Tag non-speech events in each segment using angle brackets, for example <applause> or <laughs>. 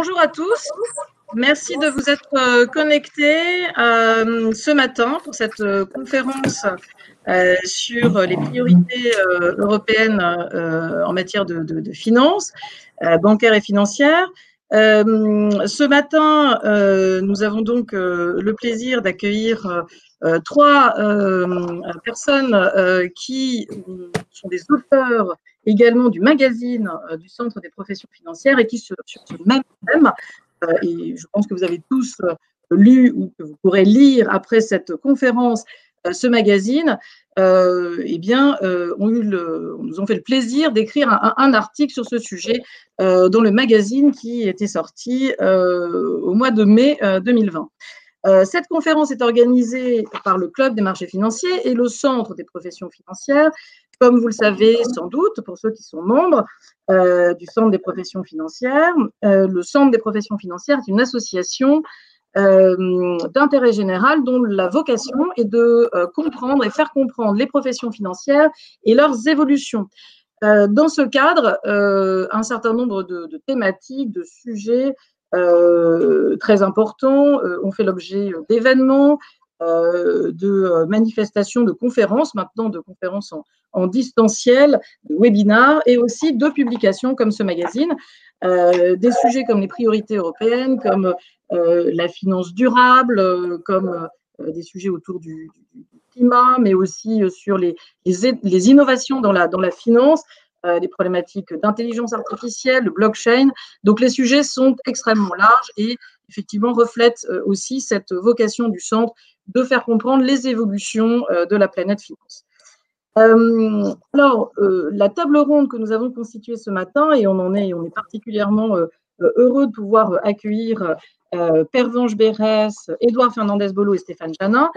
Bonjour à tous. Merci de vous être euh, connectés euh, ce matin pour cette euh, conférence sur les priorités européennes en matière de, finances bancaires et financières. ce matin, nous avons donc le plaisir d'accueillir trois personnes qui sont des auteurs également du magazine du Centre des professions financières et qui, sur, ce même thème, euh, et je pense que vous avez tous euh, lu ou que vous pourrez lire après cette conférence euh, ce magazine, eh bien, eu le, nous ont fait le plaisir d'écrire un, article sur ce sujet dans le magazine qui était sorti au mois de mai 2020. cette conférence est organisée par le Club des marchés financiers et le Centre des professions financières. Comme vous le savez sans doute, pour ceux qui sont membres, euh, du Centre des professions financières. Euh, le Centre des professions financières est une association euh, d'intérêt général dont la vocation est de comprendre et faire comprendre les professions financières et leurs évolutions. dans ce cadre, un certain nombre de, thématiques, de sujets très importants ont fait l'objet d'événements, euh, de euh, manifestations, de conférences, maintenant de conférences en, distanciel, de webinars et aussi de publications comme ce magazine. Euh, des sujets comme les priorités européennes, comme la finance durable, comme des sujets autour du, climat, mais aussi sur les, les, innovations dans la, dans la finance, des problématiques d'intelligence artificielle, de blockchain. Donc les sujets sont extrêmement larges et effectivement reflètent aussi cette vocation du centre de faire comprendre les évolutions euh, de la planète finance. Euh, alors, euh, la table ronde que nous avons constituée ce matin, et on en est, on est particulièrement heureux de pouvoir accueillir Pervenche Bérès, Édouard Fernandez-Bolo et Stéphane Janin,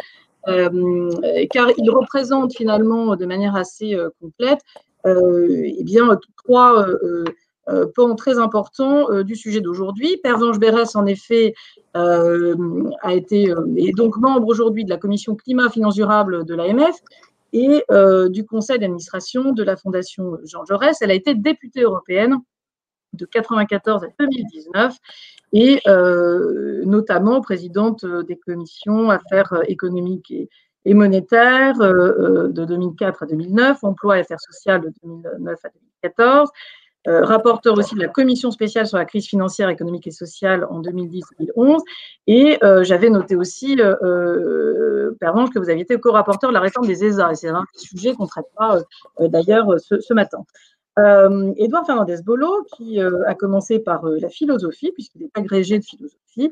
car ils représentent finalement de manière assez complète eh bien, trois euh, point très important euh, du sujet d'aujourd'hui. Pervenche Bérès, en effet, euh, a été est donc membre aujourd'hui de la commission climat finance durable de l'AMF et du conseil d'administration de la Fondation Jean Jaurès. Elle a été députée européenne de 1994 à 2019 et notamment présidente des commissions affaires économiques et monétaires de 2004 à 2009, emploi et affaires sociales de 2009 à 2014, euh, rapporteur aussi de la commission spéciale sur la crise financière, économique et sociale en 2010-2011. Et euh, j'avais noté aussi, euh, euh que vous aviez été co-rapporteur de la réforme des ESA. Et c'est un sujet qu'on ne traite pas d'ailleurs ce, matin. Euh, Édouard Fernandez-Bolo, qui a commencé par la philosophie, puisqu'il est agrégé de philosophie,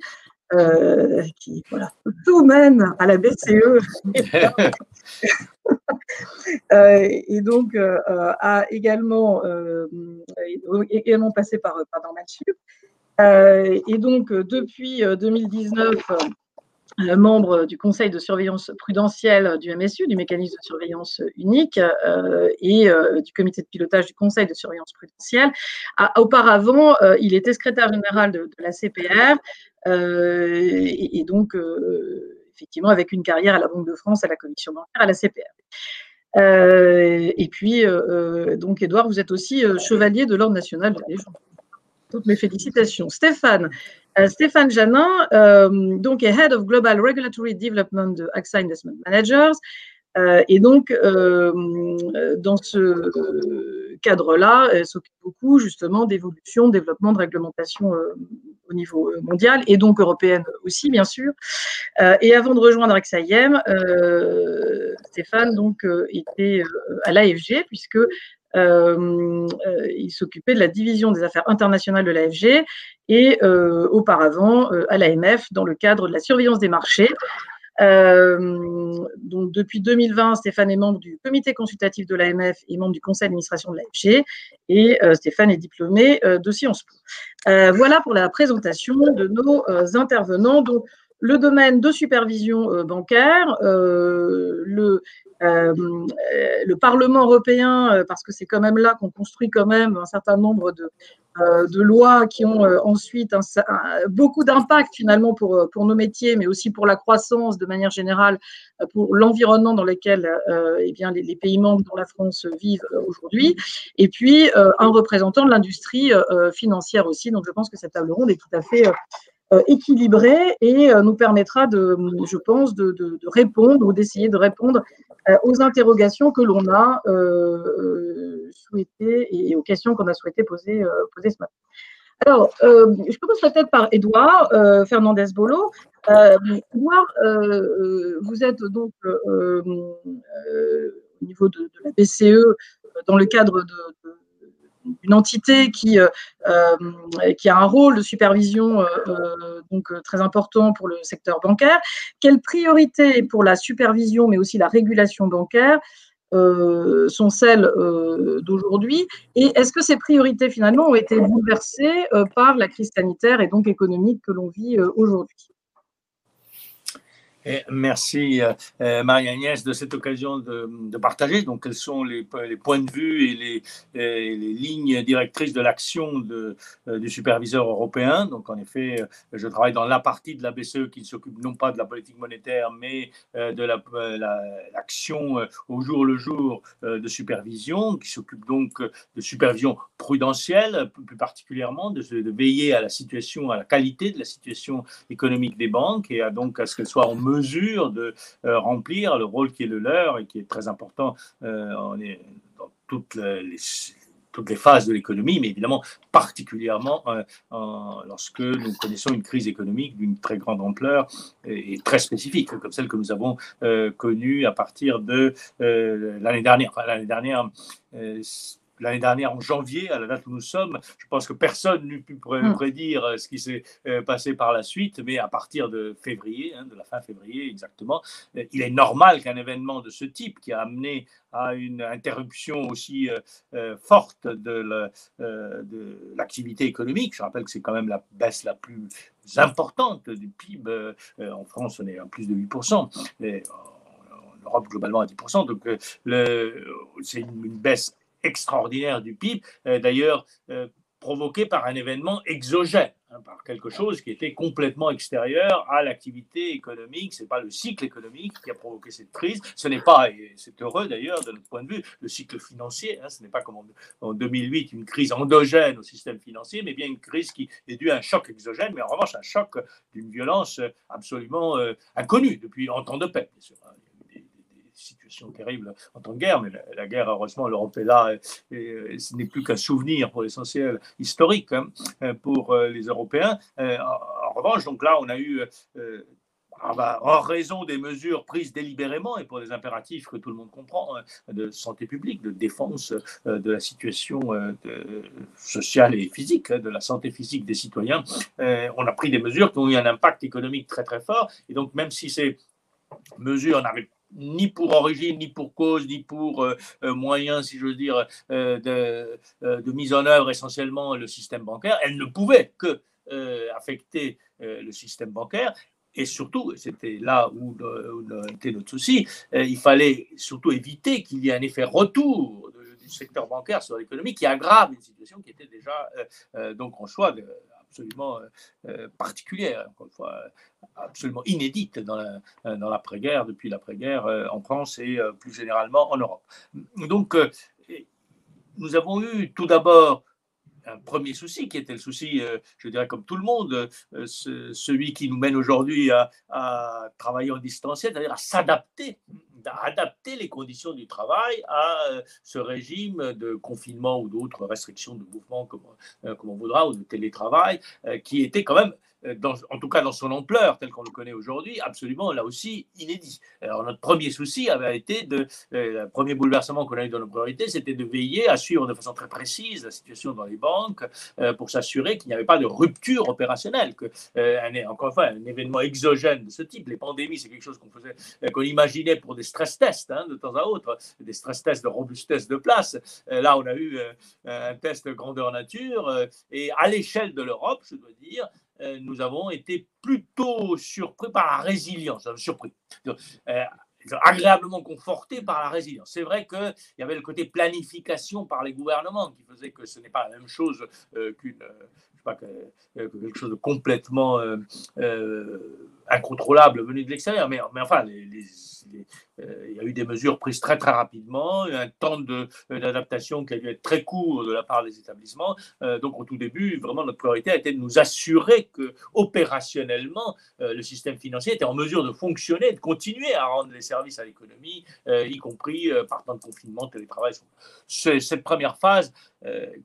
qui voilà, tout mène à la BCE. <laughs> <laughs> Euh, et donc euh, euh, a également, également passé par, par Normal et donc depuis 2019, membre du conseil de surveillance prudentielle du MSU, du mécanisme de surveillance unique, et du comité de pilotage du conseil de surveillance prudentielle. auparavant, il était secrétaire général de, la CPR, et, donc effectivement avec une carrière à la Banque de France, à la Commission bancaire, à la CPR. Euh, et puis, euh, euh, donc, Edouard, vous êtes aussi chevalier de l'Ordre national de Légion. Toutes mes félicitations. Stéphane, Stéphane Janin, donc, est Head of Global Regulatory Development de AXA Investment Managers. et donc, dans ce cadre-là, elle s'occupe beaucoup justement d'évolution, développement de réglementation au niveau euh, mondial et donc européenne aussi, bien sûr. Euh, et avant de rejoindre AXA euh, Stéphane donc était à l'AFG puisque il s'occupait de la division des affaires internationales de l'AFG et auparavant à l'AMF dans le cadre de la surveillance des marchés. Euh, donc depuis 2020, Stéphane est membre du comité consultatif de l'AMF et membre du conseil d'administration de l'AFG. Et euh, Stéphane est diplômé euh, de Sciences Po. voilà pour la présentation de nos intervenants. Donc, le domaine de supervision bancaire, le, le Parlement européen, parce que c'est quand même là qu'on construit quand même un certain nombre de, lois qui ont ensuite beaucoup d'impact finalement pour, nos métiers, mais aussi pour la croissance de manière générale, pour l'environnement dans lequel eh bien, les, les, pays membres dont la France vivent aujourd'hui, et puis un représentant de l'industrie financière aussi. Donc je pense que cette table ronde est tout à fait euh, équilibré et euh, nous permettra, de, je pense, de, répondre ou d'essayer de répondre euh, aux interrogations que l'on a souhaité et aux questions qu'on a souhaité poser, poser ce matin. Alors, je commence peut-être par Edouard Fernandez-Bolo. Edouard, vous êtes donc au niveau de, la BCE dans le cadre de une entité qui, euh, euh, qui a un rôle de supervision euh, donc, très important pour le secteur bancaire. Quelles priorités pour la supervision, mais aussi la régulation bancaire sont celles d'aujourd'hui? Et est-ce que ces priorités, finalement, ont été bouleversées par la crise sanitaire et donc économique que l'on vit aujourd'hui? Merci euh, euh, Marie-Agnès de cette occasion de, partager. Donc, quels sont les, points de vue et les, lignes directrices de l'action euh, du superviseur européen? Donc, en effet, je travaille dans la partie de la BCE qui s'occupe non pas de la politique monétaire, mais de l'action la, au jour le jour de supervision, qui s'occupe donc de supervision prudentielle, plus particulièrement, de, de, veiller à la situation, à la qualité de la situation économique des banques et à donc à ce qu'elles soient en mesure de euh, remplir le rôle qui est le leur et qui est très important euh, dans toutes les, phases de l'économie, mais évidemment particulièrement euh, lorsque nous connaissons une crise économique d'une très grande ampleur et, très spécifique, comme celle que nous avons connue à partir de l'année dernière, l'année dernière, en janvier, à la date où nous sommes, je pense que personne n'eût pu mm. prédire euh, ce qui s'est euh, passé par la suite, mais à partir de février, hein, de la fin février exactement, euh, il est normal qu'un événement de ce type qui a amené à une interruption aussi forte de l'activité économique, je rappelle que c'est quand même la baisse la plus importante du PIB, en France on est à plus de 8%, mais en Europe globalement à 10%, donc c'est une, une baisse extraordinaire du PIB, euh, d'ailleurs euh, provoqué par un événement exogène, hein, par quelque chose qui était complètement extérieur à l'activité économique. Ce n'est pas le cycle économique qui a provoqué cette crise, ce n'est pas, et c'est heureux d'ailleurs de notre point de vue, le cycle financier. Hein, ce n'est pas comme en, 2008 une crise endogène au système financier, mais bien une crise qui est due à un choc exogène, mais en revanche un choc d'une violence absolument euh, inconnue depuis en temps de paix, bien sûr. Hein situation terrible en temps de guerre, mais la, guerre, heureusement, l'Europe est là, et, ce n'est plus qu'un souvenir pour l'essentiel historique hein, pour euh, les Européens. Euh, en, revanche, donc là, on a eu euh, ah bah, en raison des mesures prises délibérément et pour des impératifs que tout le monde comprend, hein, de santé publique, de défense de la situation sociale et physique, hein, de la santé physique des citoyens, on a pris des mesures qui ont eu un impact économique très très fort. Et donc même si ces mesures n'avaient ni pour origine, ni pour cause, ni pour euh, euh, moyen, si je veux dire, euh, de, mise en œuvre essentiellement le système bancaire. Elle ne pouvait que affecter le système bancaire. Et surtout, c'était là où, était notre souci, il fallait surtout éviter qu'il y ait un effet retour du secteur bancaire sur l'économie qui aggrave une situation qui était déjà donc en de, absolument particulière, encore une fois, absolument inédite dans l'après-guerre, depuis l'après-guerre en France et plus généralement en Europe. Donc, nous avons eu tout d'abord un premier souci qui était le souci, je dirais comme tout le monde, celui qui nous mène aujourd'hui à, travailler en distanciel, c'est-à-dire à s'adapter d'adapter les conditions du travail à euh, ce régime de confinement ou d'autres restrictions de mouvement, comme, euh, on voudra, ou de télétravail, euh, qui était quand même euh, en tout cas dans son ampleur telle qu'on le connaît aujourd'hui, absolument là aussi inédit. Alors notre premier souci avait été de, euh, le premier bouleversement qu'on a eu dans nos priorités, c'était de veiller à suivre de façon très précise la situation dans les banques euh, pour s'assurer qu'il n'y avait pas de rupture opérationnelle, que un, encore une fois un événement exogène de ce type, les pandémies, c'est quelque chose qu'on faisait, qu'on imaginait pour des stress tests hein, de temps à autre, des stress tests de robustesse de place. là, on a eu un test grandeur nature et à l'échelle de l'Europe, je dois dire, nous avons été plutôt surpris par la résilience, surpris agréablement confortés par la résilience. C'est vrai qu'il y avait le côté planification par les gouvernements qui faisait que ce n'est pas la même chose qu'une, pas, quelque chose de complètement incontrôlable venu de l'extérieur. Mais, mais enfin, euh, il y a eu des mesures prises très très rapidement, un temps d'adaptation qui a dû être très court de la part des établissements. Euh, donc au tout début, vraiment notre priorité a été de nous assurer que opérationnellement, euh, le système financier était en mesure de fonctionner, de continuer à rendre les services à l'économie, y compris par temps de confinement, télétravail. Cette première phase,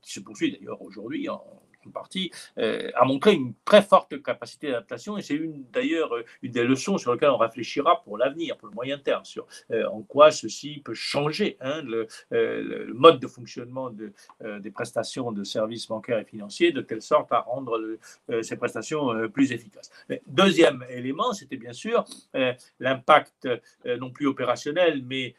qui se poursuit d'ailleurs aujourd'hui en partie, euh, a montré une très forte capacité d'adaptation et c'est une d'ailleurs une des leçons sur lesquelles on réfléchira pour l'avenir, pour le moyen terme, sur euh, en quoi ceci peut changer hein, euh, le, mode de fonctionnement de, des prestations de services bancaires et financiers de telle sorte à rendre ces prestations plus efficaces. deuxième élément, c'était bien sûr l'impact non plus opérationnel mais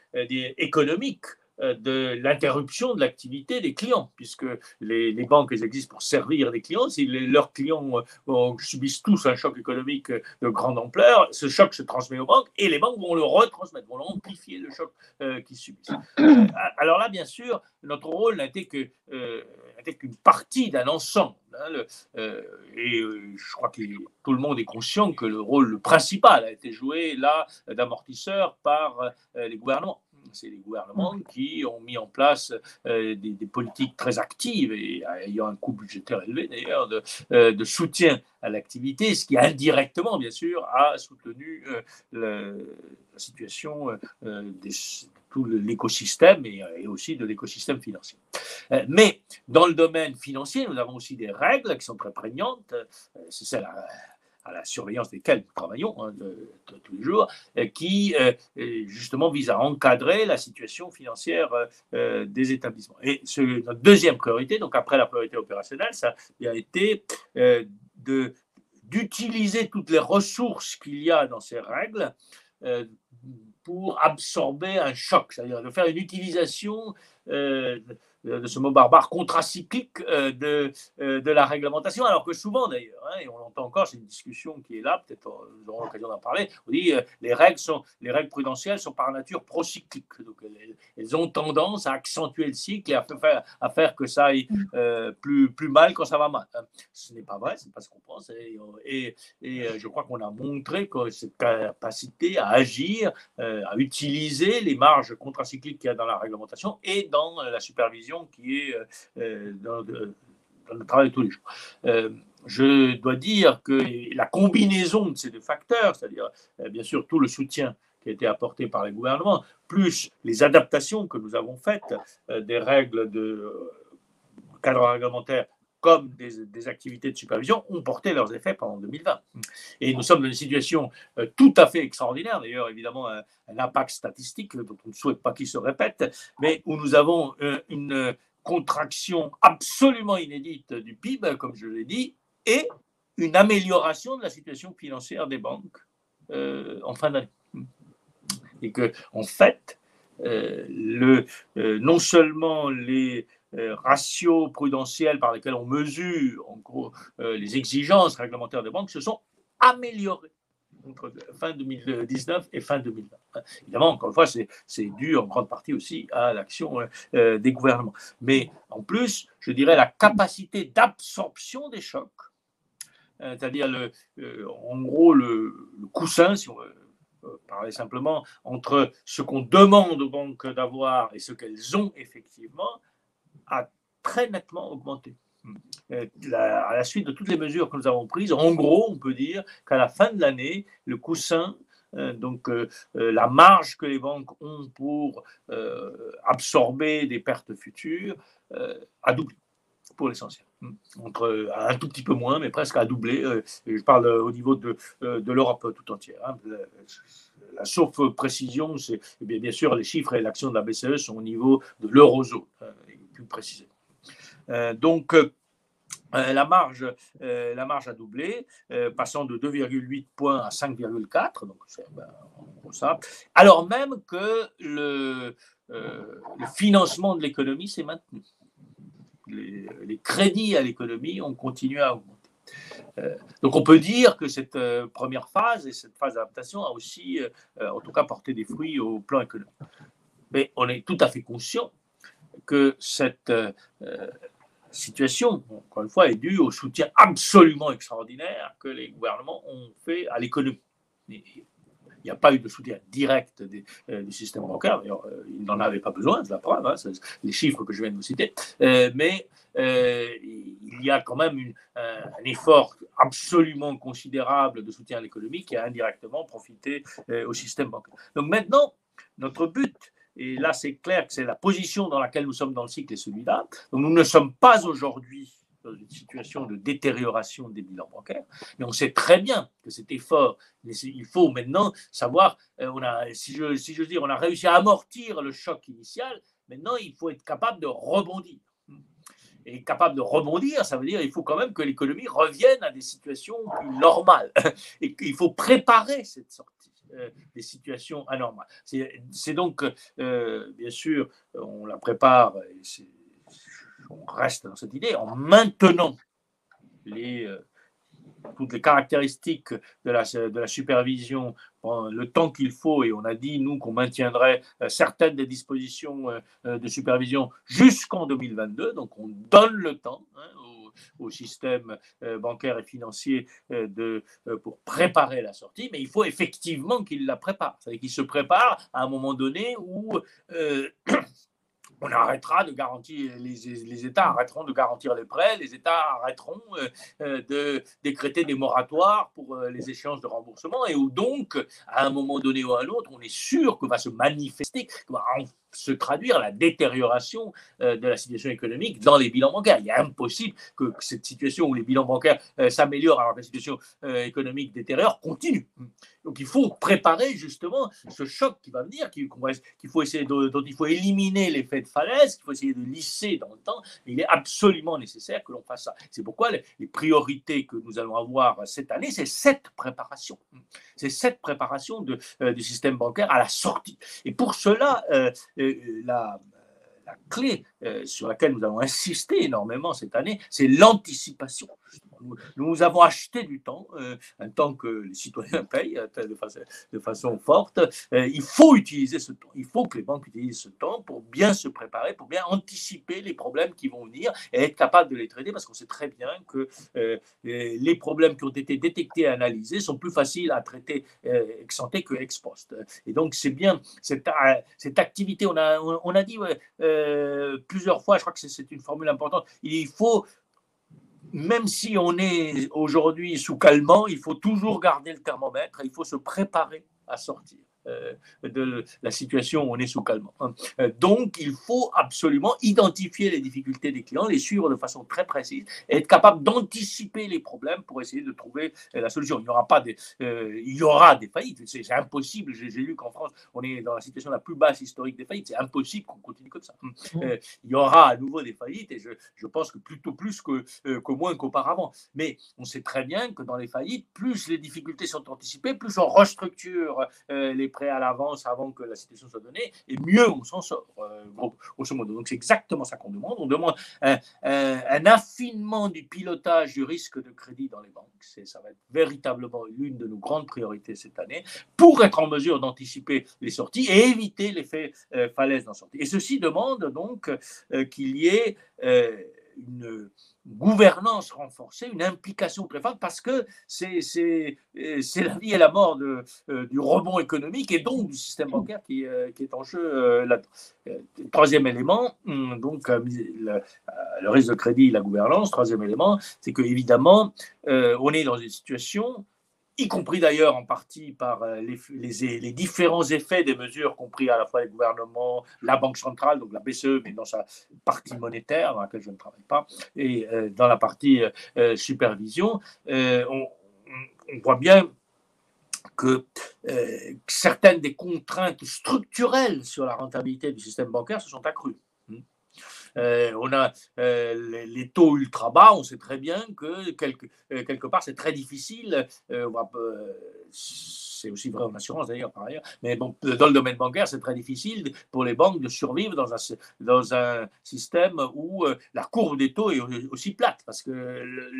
économique de l'interruption de l'activité des clients, puisque les, banques existent pour servir les clients. Si leurs clients euh, subissent tous un choc économique de grande ampleur, ce choc se transmet aux banques et les banques vont le retransmettre, vont amplifier le choc euh, qu'ils subissent. alors là, bien sûr, notre rôle n'a été qu'une partie d'un ensemble. Hein, et je crois que tout le monde est conscient que le rôle principal a été joué là d'amortisseur par les gouvernements c'est les gouvernements qui ont mis en place euh, des, politiques très actives et ayant un coût budgétaire élevé d'ailleurs de, euh, soutien à l'activité, ce qui indirectement, bien sûr, a soutenu euh, la situation de tout l'écosystème et, et, aussi de l'écosystème financier. mais dans le domaine financier, nous avons aussi des règles qui sont très prégnantes. C'est celle à la surveillance desquels nous travaillons hein, tous les jours, euh, qui euh, justement vise à encadrer la situation financière euh, des établissements. Et notre deuxième priorité, donc après la priorité opérationnelle, ça a été d'utiliser toutes les ressources qu'il y a dans ces règles pour absorber un choc, c'est-à-dire de faire une utilisation de ce mot barbare contracyclique euh, de, euh, de la réglementation, alors que souvent d'ailleurs, hein, et on l'entend encore, c'est une discussion qui est là, peut-être euh, nous aurons l'occasion d'en parler, on dit les règles sont les règles prudentielles sont par nature procycliques, donc elles, ont tendance à accentuer le cycle et à faire, à faire que ça aille plus, plus mal quand ça va mal. Hein. Ce n'est pas vrai, c'est pas ce qu'on pense, et, et, je crois qu'on a montré que cette capacité à agir, à utiliser les marges contracycliques qu'il y a dans la réglementation et dans la supervision qui est euh, euh, dans, le travail de tous les jours. Euh, je dois dire que la combinaison de ces deux facteurs, c'est-à-dire bien sûr tout le soutien qui a été apporté par les gouvernements, plus les adaptations que nous avons faites des règles de cadre réglementaire comme des, activités de supervision ont porté leurs effets pendant 2020. Et nous sommes dans une situation euh, tout à fait extraordinaire, d'ailleurs évidemment un, impact statistique dont on ne souhaite pas qu'il se répète, mais où nous avons euh, une contraction absolument inédite du PIB, comme je l'ai dit, et une amélioration de la situation financière des banques euh, en fin d'année. Et que, en fait, le, non seulement les euh, ratios prudentiels par lesquels on mesure en gros euh, les exigences réglementaires des banques se sont améliorés entre fin 2019 et fin 2020. Évidemment, encore une fois, c'est dû en grande partie aussi à l'action euh, des gouvernements. Mais en plus, je dirais la capacité d'absorption des chocs, c'est-à-dire en gros le, le, coussin, si on veut parler simplement, entre ce qu'on demande aux banques d'avoir et ce qu'elles ont effectivement, a très nettement augmenté. Euh, à la suite de toutes les mesures que nous avons prises, en gros, on peut dire qu'à la fin de l'année, le coussin, euh, donc euh, la marge que les banques ont pour absorber des pertes futures, a doublé pour l'essentiel. Entre un tout petit peu moins, mais presque a doublé. je parle au niveau de, de l'Europe tout entière. Hein. La, sauf précision, c'est eh bien, bien sûr les chiffres et l'action de la BCE sont au niveau de l'eurozone plus précisément. Euh, donc, euh, euh, la, marge, la marge a doublé, passant de 2,8 points à 5,4, donc ben, alors même que le, le financement de l'économie s'est maintenu. Les, les, crédits à l'économie ont continué à augmenter. donc on peut dire que cette première phase et cette phase d'adaptation a aussi, en tout cas, porté des fruits au plan économique. Mais on est tout à fait conscient que cette situation, encore une fois, est due au soutien absolument extraordinaire que les gouvernements ont fait à l'économie. Il n'y a pas eu de soutien direct euh, du système bancaire, d'ailleurs, euh, il n'en avait pas besoin, c'est la preuve, hein, les chiffres que je viens de vous citer, euh, mais il y a quand même un effort absolument considérable de soutien à l'économie qui a indirectement profité au système bancaire. Donc maintenant, notre but, et là, c'est clair que c'est la position dans laquelle nous sommes dans le cycle et celui-là. Nous ne sommes pas aujourd'hui dans une situation de détérioration des bilans bancaires, mais on sait très bien que cet effort, il faut maintenant savoir, euh, on a, si je, si je veux dire, on a réussi à amortir le choc initial, maintenant il faut être capable de rebondir. Et capable de rebondir, ça veut dire qu'il faut quand même que l'économie revienne à des situations plus normales. <laughs> Et qu'il faut préparer cette sortie. Euh, des situations anormales. C'est donc, euh, bien sûr, on la prépare, on reste dans cette idée, en maintenant les, euh, toutes les caractéristiques de la, de la supervision le temps qu'il faut, et on a dit, nous, qu'on maintiendrait certaines des dispositions de supervision jusqu'en 2022, donc on donne le temps hein, au système euh, bancaire et financier euh, de, euh, pour préparer la sortie, mais il faut effectivement qu'il la prépare. C'est-à-dire qu'il se prépare à un moment donné où on arrêtera de garantir, les, États arrêteront de garantir les prêts, les États arrêteront de décréter des moratoires pour les échéances de remboursement, et où donc, à un moment donné ou à un autre, on est sûr que va se manifester, se traduire la détérioration euh, de la situation économique dans les bilans bancaires. Il est impossible que cette situation où les bilans bancaires euh, s'améliorent alors que la situation euh, économique détériore continue. Donc il faut préparer justement ce choc qui va venir, qu'il faut essayer de, dont il faut éliminer l'effet de falaise, qu'il faut essayer de lisser dans le temps. il est absolument nécessaire que l'on fasse ça. C'est pourquoi les, priorités que nous allons avoir cette année, c'est cette préparation. C'est cette préparation de, du système bancaire à la sortie. Et pour cela, la, la clé euh, sur laquelle nous allons insister énormément cette année, c'est l'anticipation. Nous avons acheté du temps, euh, un temps que les citoyens <laughs> payent euh, de façon, forte. il faut utiliser ce temps. Il faut que les banques utilisent ce temps pour bien se préparer, pour bien anticiper les problèmes qui vont venir et être capable de les traiter parce qu'on sait très bien que les problèmes qui ont été détectés et analysés sont plus faciles à traiter ex ante que ex post. Et donc, c'est bien cette, cette activité. On a, on a dit plusieurs fois, je crois que c'est une formule importante, il faut, même si on est aujourd'hui sous calmant, il faut toujours garder le thermomètre, il faut se préparer à sortir. Euh, de la situation où on est sous calme. Hein. Euh, donc, il faut absolument identifier les difficultés des clients, les suivre de façon très précise et être capable d'anticiper les problèmes pour essayer de trouver euh, la solution. Il y aura pas des, il y aura des faillites. C'est impossible. J'ai lu qu'en France, on est dans la situation la plus basse historique des faillites. C'est impossible qu'on continue comme ça. Mmh. il y aura à nouveau des faillites et je, je pense que plutôt plus que, que moins qu'auparavant. Mais on sait très bien que dans les faillites, plus les difficultés sont anticipées, plus on restructure les prêt à l'avance avant que la situation soit donnée, et mieux on s'en sort, euh, grosso modo. Donc c'est exactement ça qu'on demande. On demande un, affinement du pilotage du risque de crédit dans les banques. Ça va être véritablement l'une de nos grandes priorités cette année pour être en mesure d'anticiper les sorties et éviter l'effet euh, falaise dans sortie. Et ceci demande donc euh, qu'il y ait euh, une gouvernance renforcée, une implication très parce que c'est la vie et la mort euh, du rebond économique et donc du système bancaire qui, euh, qui est en jeu euh, là Troisième élément, hum, donc le, le, risque de crédit, la gouvernance. Troisième élément, c'est que évidemment, on est dans une situation y compris d'ailleurs en partie par euh, les, différents effets des mesures compris à la fois les gouvernements, la Banque centrale, donc la BCE, mais dans sa partie monétaire, dans laquelle je ne travaille pas, et euh, dans la partie euh, supervision, on, voit bien que certaines des contraintes structurelles sur la rentabilité du système bancaire se sont accrues. Euh, on a euh, les, taux ultra bas, on sait très bien que quelque, euh, quelque part c'est très difficile. c'est aussi vrai en assurance d'ailleurs par ailleurs. Mais dans le domaine bancaire, c'est très difficile pour les banques de survivre dans un, dans un système où la courbe des taux est aussi plate, parce que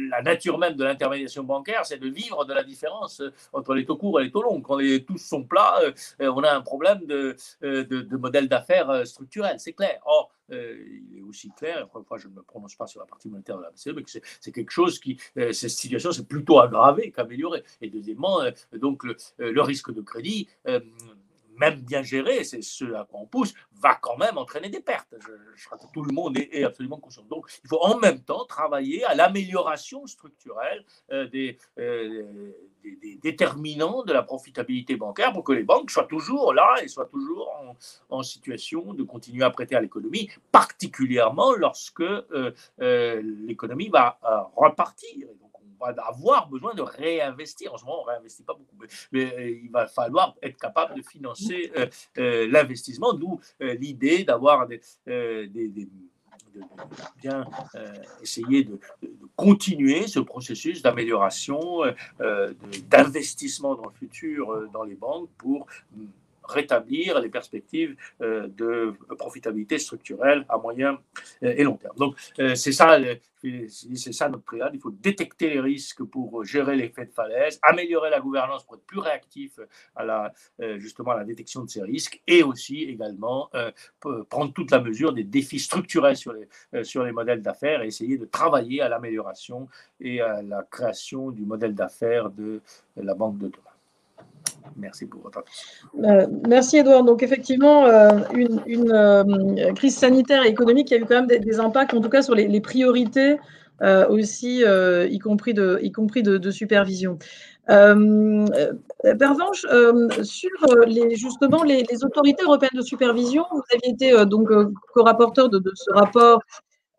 la nature même de l'intermédiation bancaire, c'est de vivre de la différence entre les taux courts et les taux longs. Quand les tous sont plats, on a un problème de, de, de modèle d'affaires structurel, c'est clair. Or, il est aussi clair, encore une fois, je ne me prononce pas sur la partie monétaire de la BCE, mais que c'est quelque chose qui, euh, cette situation s'est plutôt aggravée qu'améliorée. Et deuxièmement, euh, donc le, risque de crédit, même bien géré, c'est ce à quoi on pousse, va quand même entraîner des pertes. Je, crois que tout le monde est, absolument conscient. Donc, il faut en même temps travailler à l'amélioration structurelle des, des, déterminants de la profitabilité bancaire pour que les banques soient toujours là et soient toujours en, situation de continuer à prêter à l'économie, particulièrement lorsque euh, euh, l'économie va euh, repartir. Avoir besoin de réinvestir. En ce moment, on ne réinvestit pas beaucoup, mais, il va falloir être capable de financer l'investissement, d'où l'idée d'avoir des, des de, bien euh, essayer de, continuer ce processus d'amélioration, euh, euh, d'investissement dans le futur dans les banques pour rétablir les perspectives euh, de profitabilité structurelle à moyen euh, et long terme. Donc, euh, c'est ça, c'est ça notre triade. Il faut détecter les risques pour gérer l'effet de falaise, améliorer la gouvernance pour être plus réactif à la, justement à la détection de ces risques et aussi également prendre toute la mesure des défis structurels sur les, sur les modèles d'affaires et essayer de travailler à l'amélioration et à la création du modèle d'affaires de la banque de demain. Merci pour votre attention. Euh, merci Edouard. Donc effectivement, euh, une, euh, crise sanitaire et économique qui a eu quand même des, impacts, en tout cas sur les, priorités aussi, y compris de, y compris de, supervision. Euh, revanche, sur les, justement les, autorités européennes de supervision, vous aviez été donc co-rapporteur de, ce rapport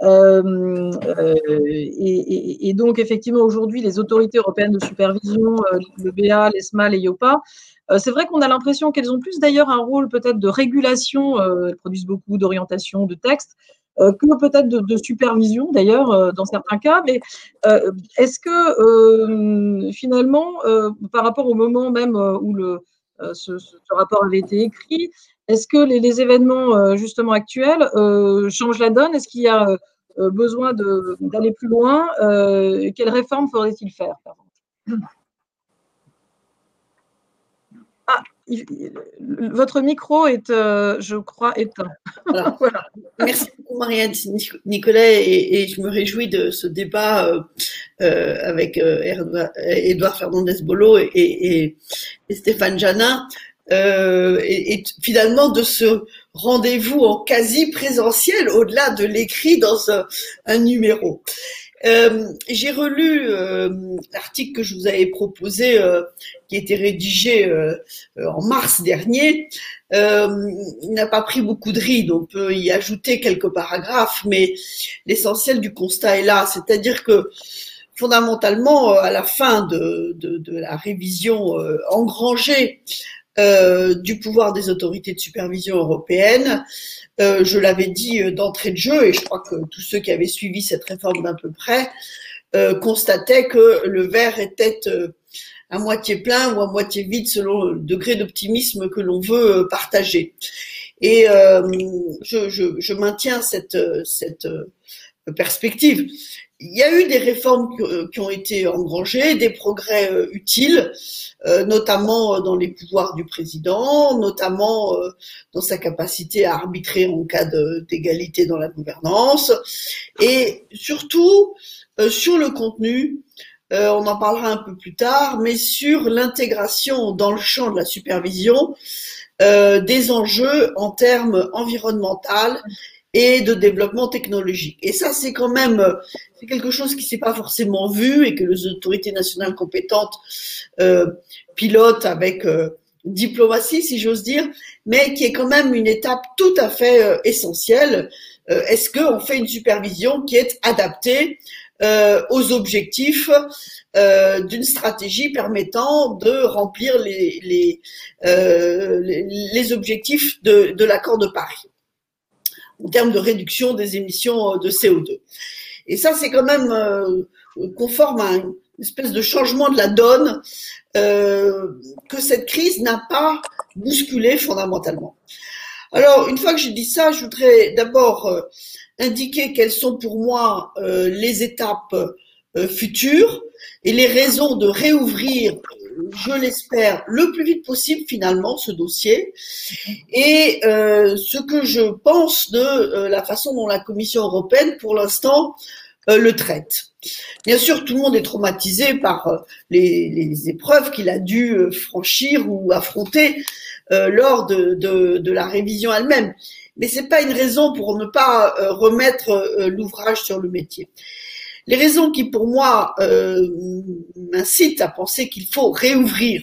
euh, euh, et, donc, effectivement, aujourd'hui, les autorités européennes de supervision, euh, le BA, l'ESMA, l'EIOPA, c'est vrai qu'on a l'impression qu'elles ont plus d'ailleurs un rôle peut-être de régulation, elles produisent beaucoup d'orientation, de textes, que peut-être de, supervision d'ailleurs dans certains cas. Mais est-ce que finalement, par rapport au moment même où le, ce, rapport avait été écrit, est-ce que les, événements euh, justement actuels euh, changent la donne? Est-ce qu'il y a euh, besoin d'aller plus loin? Quelles réformes faudrait-il faire Ah, votre micro est, je crois, éteint. <laughs> Merci beaucoup, Marianne. Nicolas, et, je me réjouis de ce débat avec Edouard Fernandez-Bolo et, Stéphane Janin. Euh, et, finalement de ce rendez-vous en quasi présentiel au-delà de l'écrit dans un, numéro. Euh, j'ai relu euh, l'article que je vous avais proposé, euh, qui a été rédigé en mars dernier. il n'a pas pris beaucoup de rides, on peut y ajouter quelques paragraphes, mais l'essentiel du constat est là, c'est-à-dire que fondamentalement, à la fin de, de, de la révision engrangée euh, du pouvoir des autorités de supervision européennes. Euh, je l'avais dit euh, d'entrée de jeu, et je crois que tous ceux qui avaient suivi cette réforme d'un peu près constataient que le verre était à moitié plein ou à moitié vide selon le degré d'optimisme que l'on veut partager. Et je, je, je, maintiens cette, cette perspective. Il y a eu des réformes qui ont été engrangées, des progrès utiles. Euh, notamment euh, dans les pouvoirs du président, notamment euh, dans sa capacité à arbitrer en cas d'égalité dans la gouvernance, et surtout sur le contenu, on en parlera un peu plus tard, mais sur l'intégration dans le champ de la supervision des enjeux en termes environnementaux et de développement technologique. Et ça, c'est quand même c'est quelque chose qui s'est pas forcément vu et que les autorités nationales compétentes euh, pilotent avec euh, diplomatie, si j'ose dire, mais qui est quand même une étape tout à fait euh, essentielle. Euh, est-ce qu'on fait une supervision qui est adaptée aux objectifs d'une stratégie permettant de remplir les objectifs de, de l'accord de Paris? En termes de réduction des émissions de CO2. Et ça, c'est quand même conforme à une espèce de changement de la donne que cette crise n'a pas bousculé fondamentalement. Alors, une fois que j'ai dit ça, je voudrais d'abord indiquer quelles sont pour moi les étapes futures et les raisons de réouvrir je l'espère, le plus vite possible finalement ce dossier et euh, ce que je pense de euh, la façon dont la Commission européenne pour l'instant euh, le traite. Bien sûr, tout le monde est traumatisé par les, épreuves qu'il a dû franchir ou affronter lors de, de, de, la révision elle-même, mais c'est pas une raison pour ne pas remettre l'ouvrage sur le métier. Les raisons qui, pour moi, euh, m'incitent à penser qu'il faut réouvrir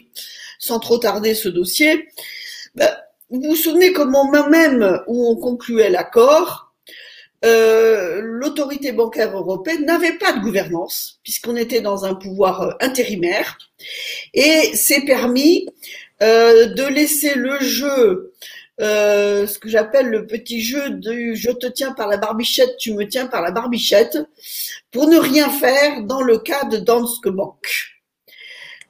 sans trop tarder ce dossier, ben, vous vous souvenez comment même où on concluait l'accord, euh, l'autorité bancaire européenne n'avait pas de gouvernance puisqu'on était dans un pouvoir euh, intérimaire et c'est permis de laisser le jeu euh, ce que j'appelle le petit jeu du je te tiens par la barbichette, tu me tiens par la barbichette, pour ne rien faire dans le cas de Danske Bank.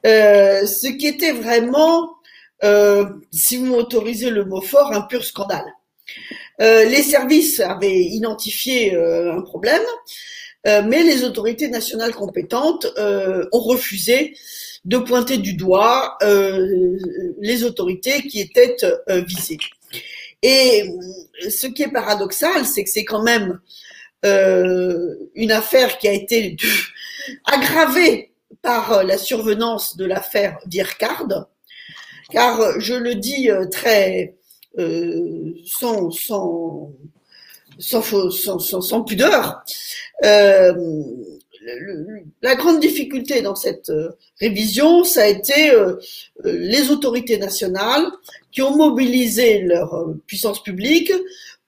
Euh, ce qui était vraiment, euh, si vous m'autorisez le mot fort, un pur scandale. les services avaient identifié un problème, mais les autorités nationales compétentes ont refusé de pointer du doigt euh, les autorités qui étaient euh, visées. Et ce qui est paradoxal, c'est que c'est quand même euh, une affaire qui a été <laughs> aggravée par la survenance de l'affaire Virkard, car je le dis très sans, sans, sans, sans, sans, pudeur, la grande difficulté dans cette euh, révision, ça a été euh, euh, les autorités nationales qui ont mobilisé leur puissance publique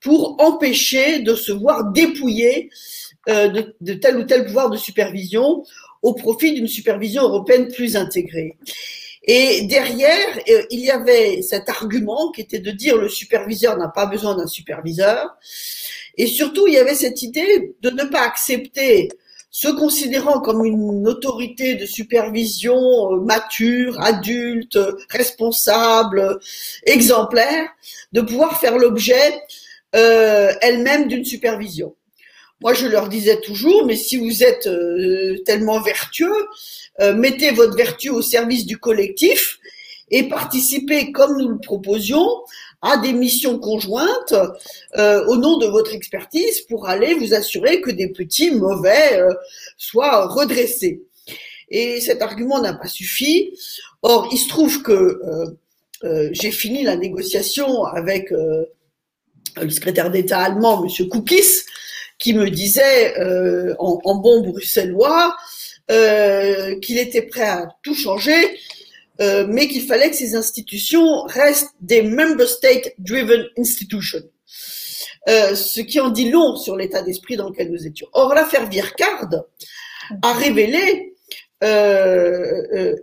pour empêcher de se voir dépouiller de, tel ou tel pouvoir de supervision au profit d'une supervision européenne plus intégrée. Et derrière, il y avait cet argument qui était de dire le superviseur n'a pas besoin d'un superviseur. Et surtout, il y avait cette idée de ne pas accepter se considérant comme une autorité de supervision euh, mature, adulte, responsable, exemplaire, de pouvoir faire l'objet euh, elle-même d'une supervision. Moi, je leur disais toujours, mais si vous êtes euh, tellement vertueux, mettez votre vertu au service du collectif et participez, comme nous le proposions, à des missions conjointes euh, au nom de votre expertise pour aller vous assurer que des petits mauvais euh, soient redressés. Et cet argument n'a pas suffi. Or, il se trouve que euh, j'ai fini la négociation avec le secrétaire d'État allemand, M. Koukis, qui me disait en, en, bon bruxellois qu'il était prêt à tout changer euh, mais qu'il fallait que ces institutions restent des member state driven institutions. Euh, ce qui en dit long sur l'état d'esprit dans lequel nous étions. Or, l'affaire Virkard a révélé euh,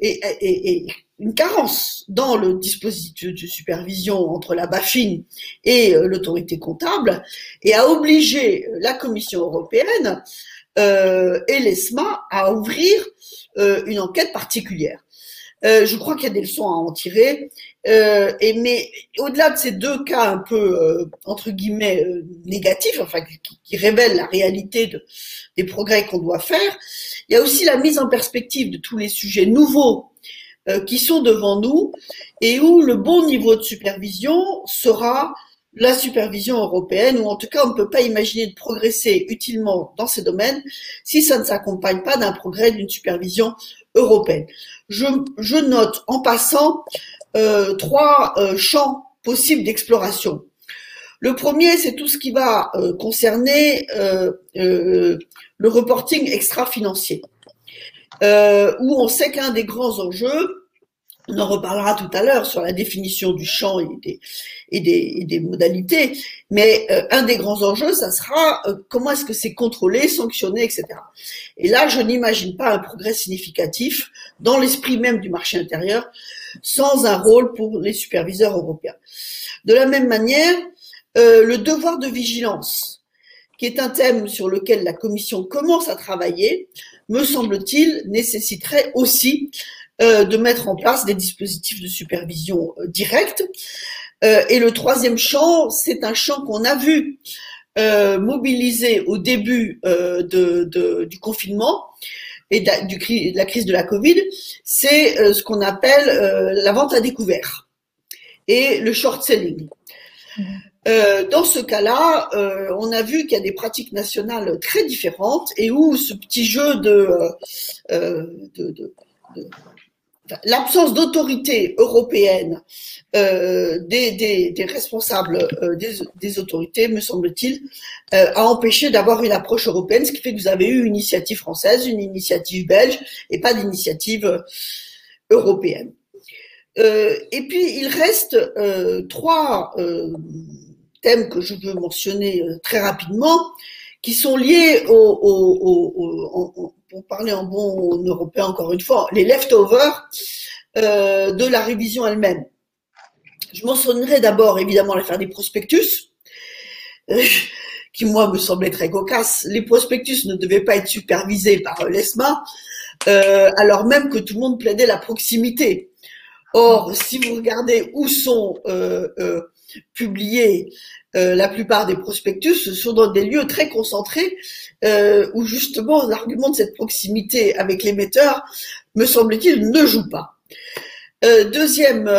une carence dans le dispositif de supervision entre la BaFin et l'autorité comptable et a obligé la Commission européenne et l'ESMA à ouvrir une enquête particulière. Euh, je crois qu'il y a des leçons à en tirer. Euh, et mais au-delà de ces deux cas un peu euh, entre guillemets négatifs, enfin qui, qui, révèlent la réalité de, des progrès qu'on doit faire, il y a aussi la mise en perspective de tous les sujets nouveaux qui sont devant nous et où le bon niveau de supervision sera la supervision européenne, ou en tout cas on ne peut pas imaginer de progresser utilement dans ces domaines si ça ne s'accompagne pas d'un progrès d'une supervision européenne. Je, note en passant euh, trois euh, champs possibles d'exploration. Le premier, c'est tout ce qui va euh, concerner le reporting extra-financier, où on sait qu'un des grands enjeux, on en reparlera tout à l'heure sur la définition du champ et des, modalités, mais euh, un des grands enjeux, ça sera euh, comment est-ce que c'est contrôlé, sanctionné, etc. Et là, je n'imagine pas un progrès significatif dans l'esprit même du marché intérieur sans un rôle pour les superviseurs européens. De la même manière, euh, le devoir de vigilance, qui est un thème sur lequel la Commission commence à travailler, me semble-t-il, nécessiterait aussi de mettre en place des dispositifs de supervision directe. et le troisième champ, c'est un champ qu'on a vu mobilisé au début de, du confinement et de, la crise de la Covid, c'est ce qu'on appelle la vente à découvert et le short selling. Mmh. Euh, dans ce cas-là, euh, on a vu qu'il y a des pratiques nationales très différentes et où ce petit jeu de, euh, de, de, de l'absence d'autorité européenne euh, des, responsables euh, des, autorités, me semble-t-il, a empêché d'avoir une approche européenne, ce qui fait que vous avez eu une initiative française, une initiative belge et pas d'initiative européenne. et puis il reste trois thèmes que je veux mentionner euh, très rapidement, qui sont liés au, au, pour parler en bon européen encore une fois, les leftovers euh, de la révision elle-même. Je mentionnerai d'abord évidemment l'affaire des prospectus, <laughs> qui moi me semblait très cocasse. Les prospectus ne devaient pas être supervisés par l'ESMA, euh, alors même que tout le monde plaidait la proximité. Or, si vous regardez où sont euh, publiés euh, la plupart des prospectus, sont dans des lieux très concentrés euh, où justement l'argument de cette proximité avec l'émetteur, me semble-t-il, ne joue pas. Euh, deuxième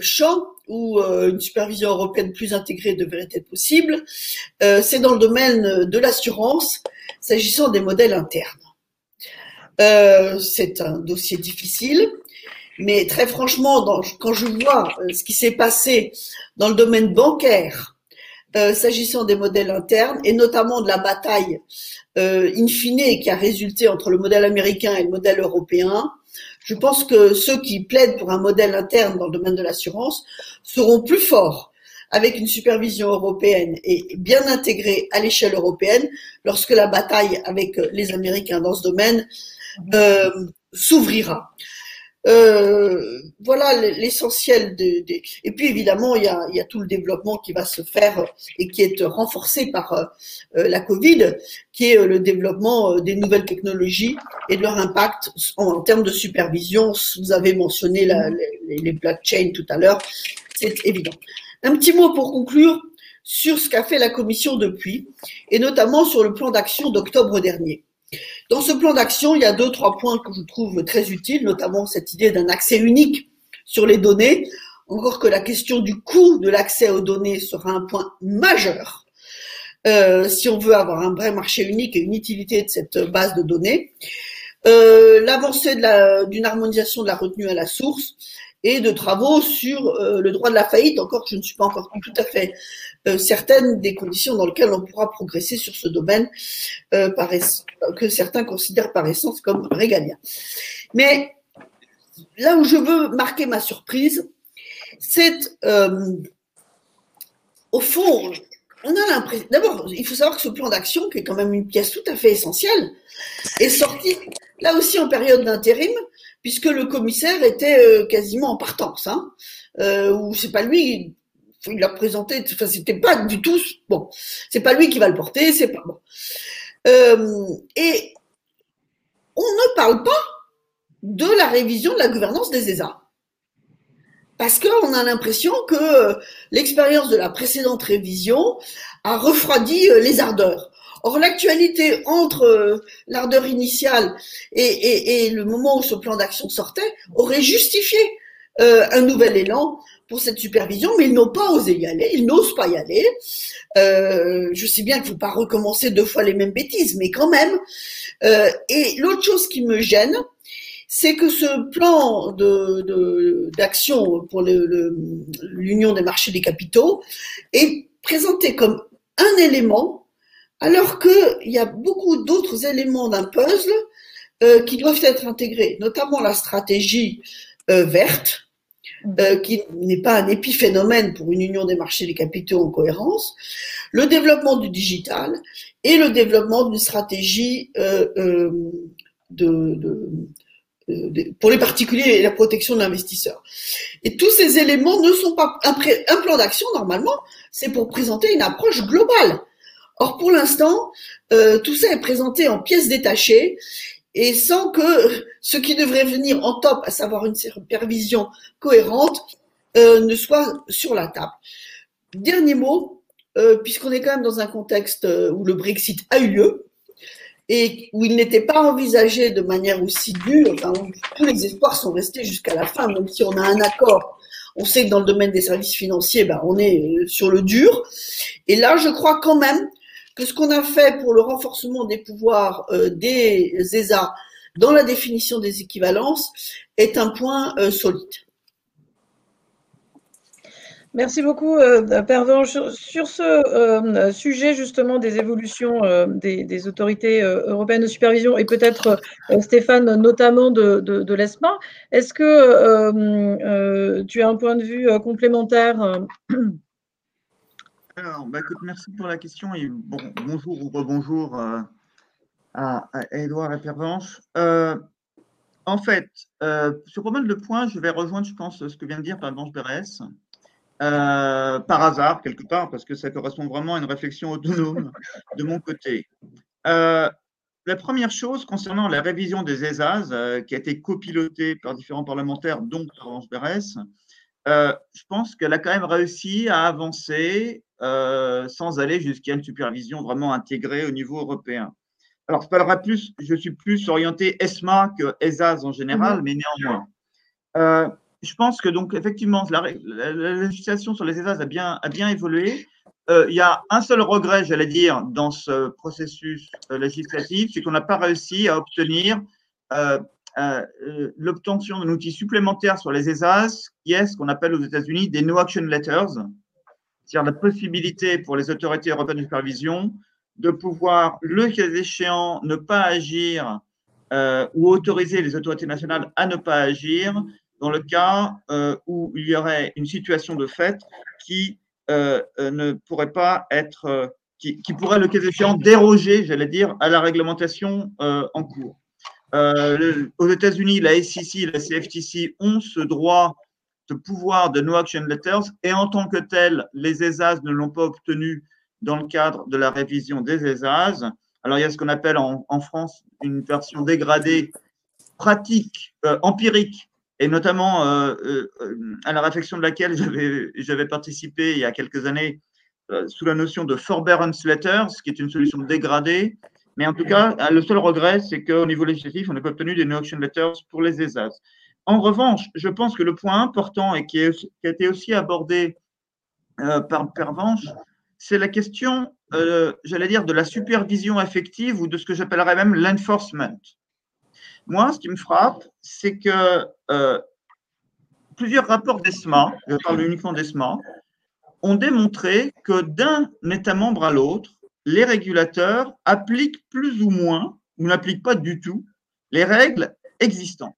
champ où une supervision européenne plus intégrée devrait être possible, c'est dans le domaine de l'assurance, s'agissant des modèles internes. c'est un dossier difficile. Mais très franchement, quand je vois ce qui s'est passé dans le domaine bancaire, euh, s'agissant des modèles internes et notamment de la bataille euh, in fine qui a résulté entre le modèle américain et le modèle européen, je pense que ceux qui plaident pour un modèle interne dans le domaine de l'assurance seront plus forts avec une supervision européenne et bien intégrée à l'échelle européenne lorsque la bataille avec les Américains dans ce domaine euh, s'ouvrira. Euh, voilà l'essentiel de, Et puis évidemment, il y, a, tout le développement qui va se faire et qui est renforcé par euh, euh, la Covid, qui est le développement des nouvelles technologies et de leur impact en, termes de supervision. Vous avez mentionné les blockchains tout à l'heure, c'est évident. Un petit mot pour conclure sur ce qu'a fait la Commission depuis, et notamment sur le plan d'action d'octobre dernier. Dans ce plan d'action, il y a deux, trois points que je trouve très utiles, notamment cette idée d'un accès unique sur les données, encore que la question du coût de l'accès aux données sera un point majeur euh, si on veut avoir un vrai marché unique et une utilité de cette base de données. Euh, L'avancée d'une harmonisation de la retenue à la source et de travaux sur euh, le droit de la faillite, encore que je ne suis pas encore tout à fait certaines des conditions dans lesquelles on pourra progresser sur ce domaine euh, que certains considèrent par essence comme régalien. Mais là où je veux marquer ma surprise, c'est euh, au fond, on a l'impression. D'abord, il faut savoir que ce plan d'action, qui est quand même une pièce tout à fait essentielle, est sorti là aussi en période d'intérim, puisque le commissaire était quasiment en partance. Hein, euh, ou c'est pas lui il l'a présenté, enfin, c'était pas du tout, bon, c'est pas lui qui va le porter, c'est pas bon. Euh, et on ne parle pas de la révision de la gouvernance des ESA. Parce qu'on a l'impression que l'expérience de la précédente révision a refroidi euh, les ardeurs. Or, l'actualité entre euh, l'ardeur initiale et, le moment où ce plan d'action sortait aurait justifié un nouvel élan pour cette supervision, mais ils n'ont pas osé y aller, ils n'osent pas y aller. Euh, je sais bien qu'il ne faut pas recommencer deux fois les mêmes bêtises, mais quand même. Euh, et l'autre chose qui me gêne, c'est que ce plan d'action pour l'union des marchés des capitaux est présenté comme un élément, alors qu'il y a beaucoup d'autres éléments d'un puzzle euh, qui doivent être intégrés, notamment la stratégie verte, euh, qui n'est pas un épiphénomène pour une union des marchés des capitaux en cohérence, le développement du digital et le développement d'une stratégie euh, euh, pour les particuliers et la protection de l'investisseur. Et tous ces éléments ne sont pas un plan d'action normalement, c'est pour présenter une approche globale. Or pour l'instant, tout ça est présenté en pièces détachées et sans que ce qui devrait venir en top, à savoir une supervision cohérente, euh, ne soit sur la table. Dernier mot, euh, puisqu'on est quand même dans un contexte euh, où le Brexit a eu lieu et où il n'était pas envisagé de manière aussi dure, tous les espoirs sont restés jusqu'à la fin, même si on a un accord. On sait que dans le domaine des services financiers, ben, on est sur le dur. Et là, je crois quand même que ce qu'on a fait pour le renforcement des pouvoirs des ESA dans la définition des équivalences est un point solide. Merci beaucoup, euh, Sur, ce euh, sujet justement des évolutions euh, des, autorités euh, européennes de supervision et peut-être Stéphane notamment de, l'ESMA, est-ce que tu as un point de vue complémentaire Alors, bah, écoute, merci pour la question et bon, bonjour ou rebonjour à, à Edouard et Pervenche. en fait, sur pas mal de points, je vais rejoindre, je pense, ce que vient de dire Pervenche Berès. Euh, par hasard, quelque part, parce que ça correspond vraiment à une réflexion autonome <laughs> de mon côté. Euh, la première chose concernant la révision des ESAS, euh, qui a été copilotée par différents parlementaires, dont Orange Berès, je pense qu'elle a quand même réussi à avancer sans aller jusqu'à une supervision vraiment intégrée au niveau européen. Alors, je, plus, je suis plus orienté ESMA que ESAS en général, mmh. mais néanmoins je pense que donc effectivement la, législation sur les ESAS a bien, a bien évolué. Euh, il y a un seul regret, j'allais dire, dans ce processus euh, législatif, c'est qu'on n'a pas réussi à obtenir euh, l'obtention d'un outil supplémentaire sur les ESAS, qui est ce qu'on appelle aux États-Unis des no action letters, c'est-à-dire la possibilité pour les autorités européennes de supervision de pouvoir, le cas échéant, ne pas agir ou autoriser les autorités nationales à ne pas agir dans le cas euh, où il y aurait une situation de fait qui euh, euh, ne pourrait pas être, qui, pourrait, le cas échéant, déroger, j'allais dire, à la réglementation en cours. aux États-Unis, la SEC et la CFTC ont ce droit de pouvoir de no action letters et en tant que tel, les ESAS ne l'ont pas obtenu dans le cadre de la révision des ESAS. Alors, il y a ce qu'on appelle en, France une version dégradée pratique, empirique et notamment euh, euh, à la réflexion de laquelle j'avais participé il y a quelques années euh, sous la notion de forbearance letters, qui est une solution dégradée. Mais en tout cas, le seul regret, c'est qu'au niveau législatif, on n'a pas obtenu des no-action letters pour les ESAS. En revanche, je pense que le point important et qui, a été aussi abordé par Pervenche, c'est la question, j'allais dire, de la supervision effective ou de ce que j'appellerais même l'enforcement. Moi, ce qui me frappe, c'est que euh, plusieurs rapports d'ESMA, je parle uniquement d'ESMA, ont démontré que d'un État membre à l'autre, les régulateurs appliquent plus ou moins, ou n'appliquent pas du tout, les règles existantes.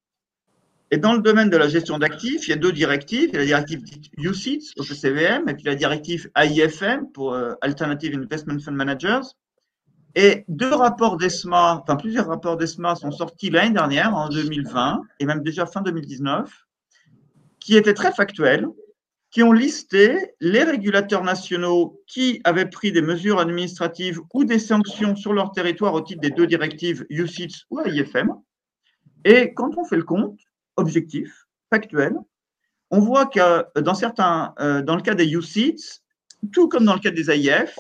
Et dans le domaine de la gestion d'actifs, il y a deux directives. Il y a la directive UCITS, au CVM, et puis la directive AIFM pour euh, Alternative Investment Fund Managers. Et deux rapports d'ESMA, enfin plusieurs rapports d'ESMA sont sortis l'année dernière, en 2020, et même déjà fin 2019, qui étaient très factuels, qui ont listé les régulateurs nationaux qui avaient pris des mesures administratives ou des sanctions sur leur territoire au titre des deux directives UCITS ou AIFM. Et quand on fait le compte, objectif, factuel, on voit que dans certains, euh, dans le cas des UCITS, tout comme dans le cas des AIF,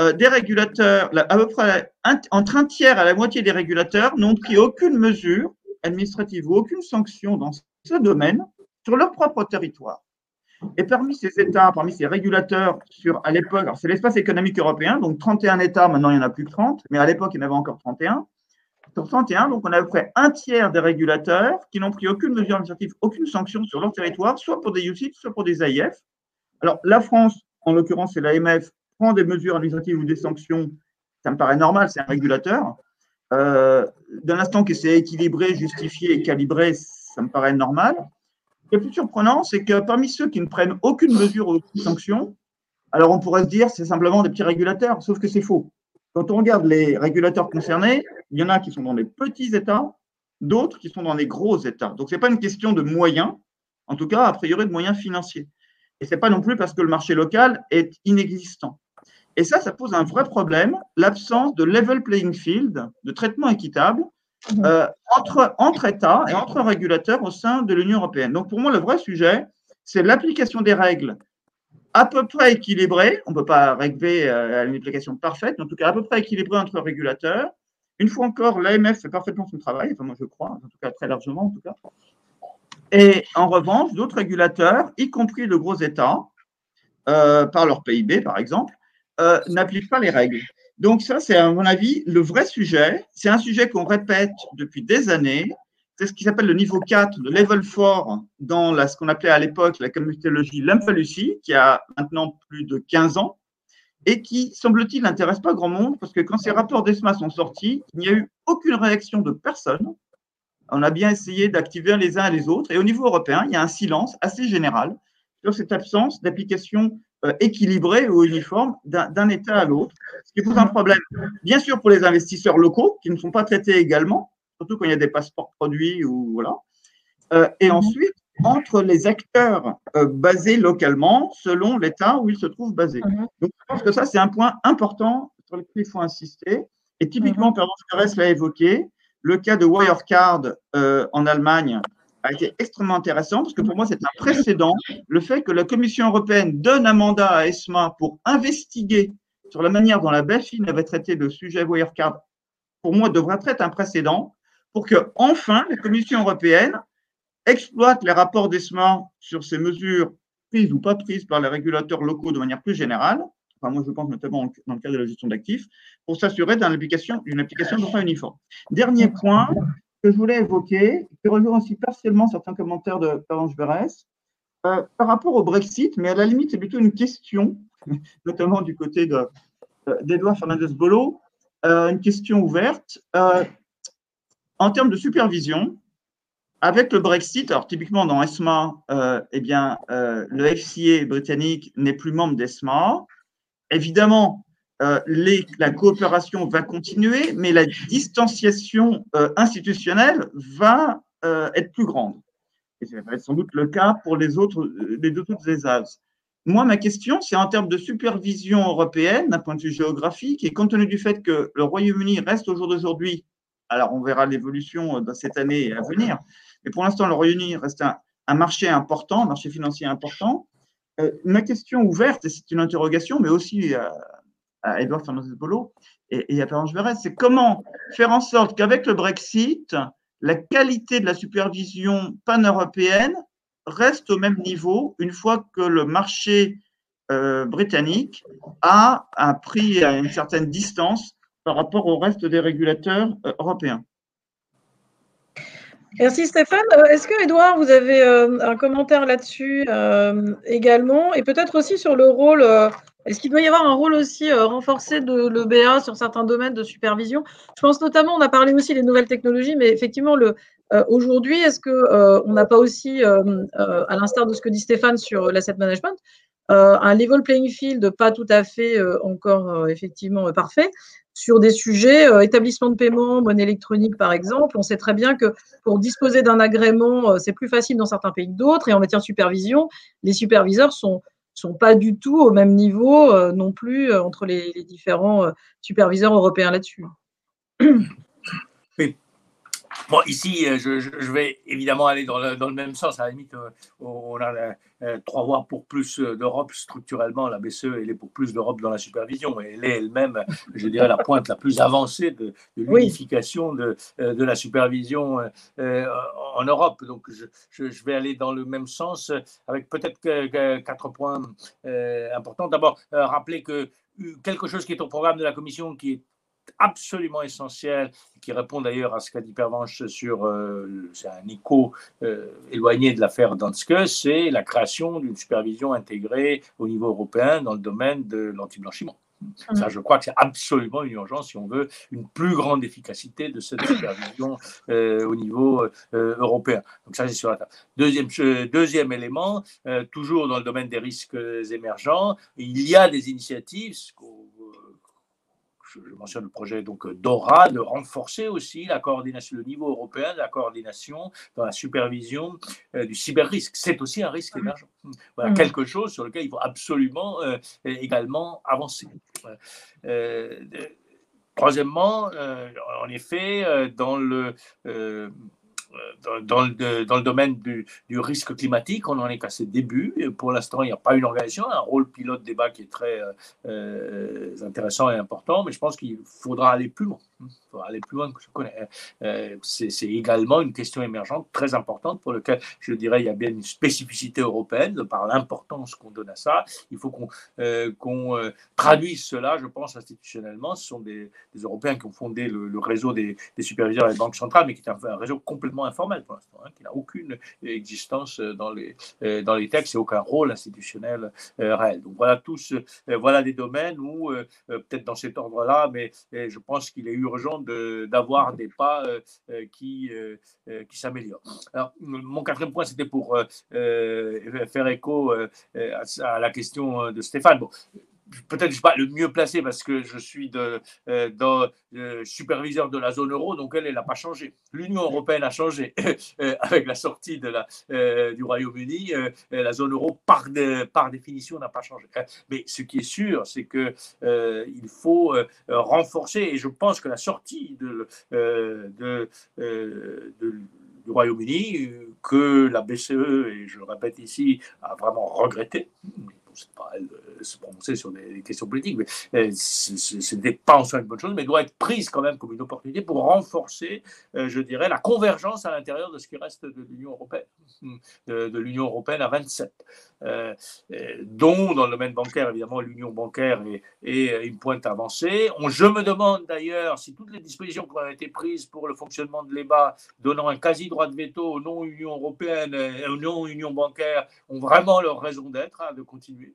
euh, des régulateurs, à peu près entre un tiers à la moitié des régulateurs n'ont pris aucune mesure administrative ou aucune sanction dans ce domaine sur leur propre territoire. Et parmi ces États, parmi ces régulateurs, sur, à l'époque, c'est l'espace économique européen, donc 31 États, maintenant il n'y en a plus que 30, mais à l'époque il y en avait encore 31. Sur 31, donc on a à peu près un tiers des régulateurs qui n'ont pris aucune mesure administrative, aucune sanction sur leur territoire, soit pour des UCIT, soit pour des AIF. Alors la France, en l'occurrence c'est l'AMF, prend des mesures administratives ou des sanctions, ça me paraît normal, c'est un régulateur. Euh, D'un instant que c'est équilibré, justifié et calibré, ça me paraît normal. Le plus surprenant, c'est que parmi ceux qui ne prennent aucune mesure ou aucune sanction, alors on pourrait se dire c'est simplement des petits régulateurs, sauf que c'est faux. Quand on regarde les régulateurs concernés, il y en a qui sont dans les petits États, d'autres qui sont dans les gros États. Donc ce n'est pas une question de moyens, en tout cas a priori de moyens financiers. Et ce n'est pas non plus parce que le marché local est inexistant. Et ça, ça pose un vrai problème, l'absence de level playing field, de traitement équitable mhm. euh, entre, entre États et entre régulateurs au sein de l'Union européenne. Donc pour moi, le vrai sujet, c'est l'application des règles à peu près équilibrée. On ne peut pas régler à une application parfaite, mais en tout cas à peu près équilibrée entre régulateurs. Une fois encore, l'AMF fait parfaitement son travail, enfin moi je crois, en tout cas très largement en tout cas. Et en revanche, d'autres régulateurs, y compris de gros États, euh, par leur PIB par exemple, euh, n'appliquent pas les règles. Donc ça, c'est à mon avis le vrai sujet. C'est un sujet qu'on répète depuis des années. C'est ce qui s'appelle le niveau 4, le level 4, dans ce qu'on appelait à l'époque la communautéologie Lymphalucie, qui a maintenant plus de 15 ans, et qui, semble-t-il, n'intéresse pas grand monde, parce que quand ces rapports d'ESMA sont sortis, il n'y a eu aucune réaction de personne. On a bien essayé d'activer les uns et les autres, et au niveau européen, il y a un silence assez général sur cette absence d'application euh, équilibrée ou uniforme d'un État à l'autre, ce qui pose un problème, bien sûr, pour les investisseurs locaux, qui ne sont pas traités également, surtout quand il y a des passeports produits ou voilà. Euh, et ensuite, entre les acteurs euh, basés localement selon l'État où ils se trouvent basés. Mhm. Donc, je pense que ça, c'est un point important sur lequel il faut insister. Et typiquement, mm -hmm. l'a évoqué, le cas de Wirecard euh, en Allemagne a été extrêmement intéressant parce que pour moi, c'est un précédent. Le fait que la Commission européenne donne un mandat à ESMA pour investiguer sur la manière dont la BaFin avait traité le sujet Wirecard, pour moi, devrait être un précédent pour que, enfin, la Commission européenne exploite les rapports d'ESMA sur ces mesures prises ou pas prises par les régulateurs locaux de manière plus générale, enfin moi je pense notamment dans le cadre de la gestion d'actifs, pour s'assurer d'une application, une application de uniforme. Dernier point que je voulais évoquer, qui rejoint aussi partiellement certains commentaires de Parange Berès, euh, par rapport au Brexit, mais à la limite c'est plutôt une question, <laughs> notamment du côté euh, d'Edouard Fernandez-Bolo, euh, une question ouverte. En termes de supervision, avec le Brexit, alors typiquement dans ESMA, euh, eh bien, euh, le FCA britannique n'est plus membre d'ESMA. Évidemment, euh, la coopération va continuer, mais la distanciation institutionnelle va être plus grande. Et ça va être sans doute le cas pour les autres, les deux autres ESAS. Moi, ma question, c'est en termes de supervision européenne, d'un point de vue géographique, et compte tenu du fait que le Royaume-Uni reste au jour d'aujourd'hui, alors on verra l'évolution dans cette année à venir, mais pour l'instant, le Royaume-Uni reste un, marché important, un marché financier important. Euh, ma question ouverte, et c'est une interrogation, mais aussi à Edouard Fernandez-Bolo et, et, à Pervenche Verret, c'est comment faire en sorte qu'avec le Brexit, la qualité de la supervision pan-européenne reste au même niveau une fois que le marché euh, britannique a un prix à une certaine distance par rapport au reste des régulateurs euh, européens. Merci Stéphane. Euh, est-ce que Edouard, vous avez euh, un commentaire là-dessus également? Et peut-être aussi sur le rôle, est-ce qu'il doit y avoir un rôle aussi renforcé de l'EBA sur certains domaines de supervision? Je pense notamment, on a parlé aussi des nouvelles technologies, mais effectivement, aujourd'hui, est-ce qu'on n'a pas aussi, à l'instar de ce que dit Stéphane sur l'asset management, un level playing field pas tout à fait encore effectivement parfait sur des sujets, euh, établissement de paiement, monnaie électronique par exemple. On sait très bien que pour disposer d'un agrément, euh, c'est plus facile dans certains pays que d'autres. Et en matière de supervision, les superviseurs sont sont pas du tout au même niveau euh, non plus entre les, les différents superviseurs européens là-dessus. Bon, ici, euh, je, je, vais évidemment aller dans le, dans le, même sens. À la limite, euh, on a euh, trois voies pour plus d'Europe structurellement. La BCE, elle est pour plus d'Europe dans la supervision. Et elle est elle-même, je dirais, la pointe la plus avancée de, de l'unification de, de, la supervision en Europe. Donc, je, je, vais aller dans le même sens avec peut-être quatre points importants. D'abord, rappeler que quelque chose qui est au programme de la Commission qui est absolument essentiel, qui répond d'ailleurs à ce qu'a dit Pervenche sur, euh, c'est un écho euh, éloigné de l'affaire Danske, c'est la création d'une supervision intégrée au niveau européen dans le domaine de l'anti-blanchiment. Ça, mmh. je crois que c'est absolument une urgence si on veut une plus grande efficacité de cette <coughs> supervision euh, au niveau euh, européen. Donc ça, c'est sur la table. Deuxième, deuxième élément, toujours dans le domaine des risques émergents, il y a des initiatives, je, mentionne le projet donc euh, DORA, de renforcer aussi la coordination, le niveau européen de la coordination dans la supervision euh, du cyber-risque. C'est aussi un risque émergent. Voilà, mmh. quelque chose sur lequel il faut absolument euh, également avancer. troisièmement, en effet, dans le euh, dans, le, dans, le, domaine du, risque climatique, on n'en est qu'à ses débuts. Pour l'instant, il n'y a pas une organisation, un rôle pilote débat qui est très euh, euh, intéressant et important, mais je pense qu'il faudra aller plus loin. Faudra aller plus loin que je connais. c'est également une question émergente très importante pour laquelle je dirais il y a bien une spécificité européenne par l'importance qu'on donne à ça. Il faut qu'on qu'on traduise cela, je pense, institutionnellement. Ce sont des, Européens qui ont fondé le, réseau des, des superviseurs des banques centrales, mais qui est un, réseau complètement informel pour l'instant, hein, qui n'a aucune existence dans les, euh, dans les textes et aucun rôle institutionnel euh, réel. Donc voilà tous, euh, voilà des domaines où, peut-être dans cet ordre-là, mais je pense qu'il est urgent d'avoir des pas qui, qui s'améliorent. Mon quatrième point, c'était pour faire écho à, la question de Stéphane. Peut-être je suis pas le mieux placé parce que je suis de, euh, euh, superviseur de la zone euro, donc elle, n'a pas changé. L'Union européenne a changé <laughs> euh, avec la sortie du Royaume-Uni. la zone euro, par, définition, n'a pas changé. Mais ce qui est sûr, c'est que il faut renforcer, et je pense que la sortie du Royaume-Uni, que la BCE, et je le répète ici, a vraiment regretté, c'est pas elle se prononcer sur des, questions politiques, mais euh, n'est pas en soi une bonne chose, mais doit être prise quand même comme une opportunité pour renforcer, euh, je dirais, la convergence à l'intérieur de ce qui reste de l'Union européenne, de, l'Union européenne à 27, euh, dont dans le domaine bancaire, évidemment, l'Union bancaire est, une pointe avancée. Je me demande d'ailleurs si toutes les dispositions qui ont été prises pour le fonctionnement de l'EBA, donnant un quasi droit de veto aux non-Union européenne, aux non-Union bancaire, ont vraiment leur raison d'être, hein, de continuer.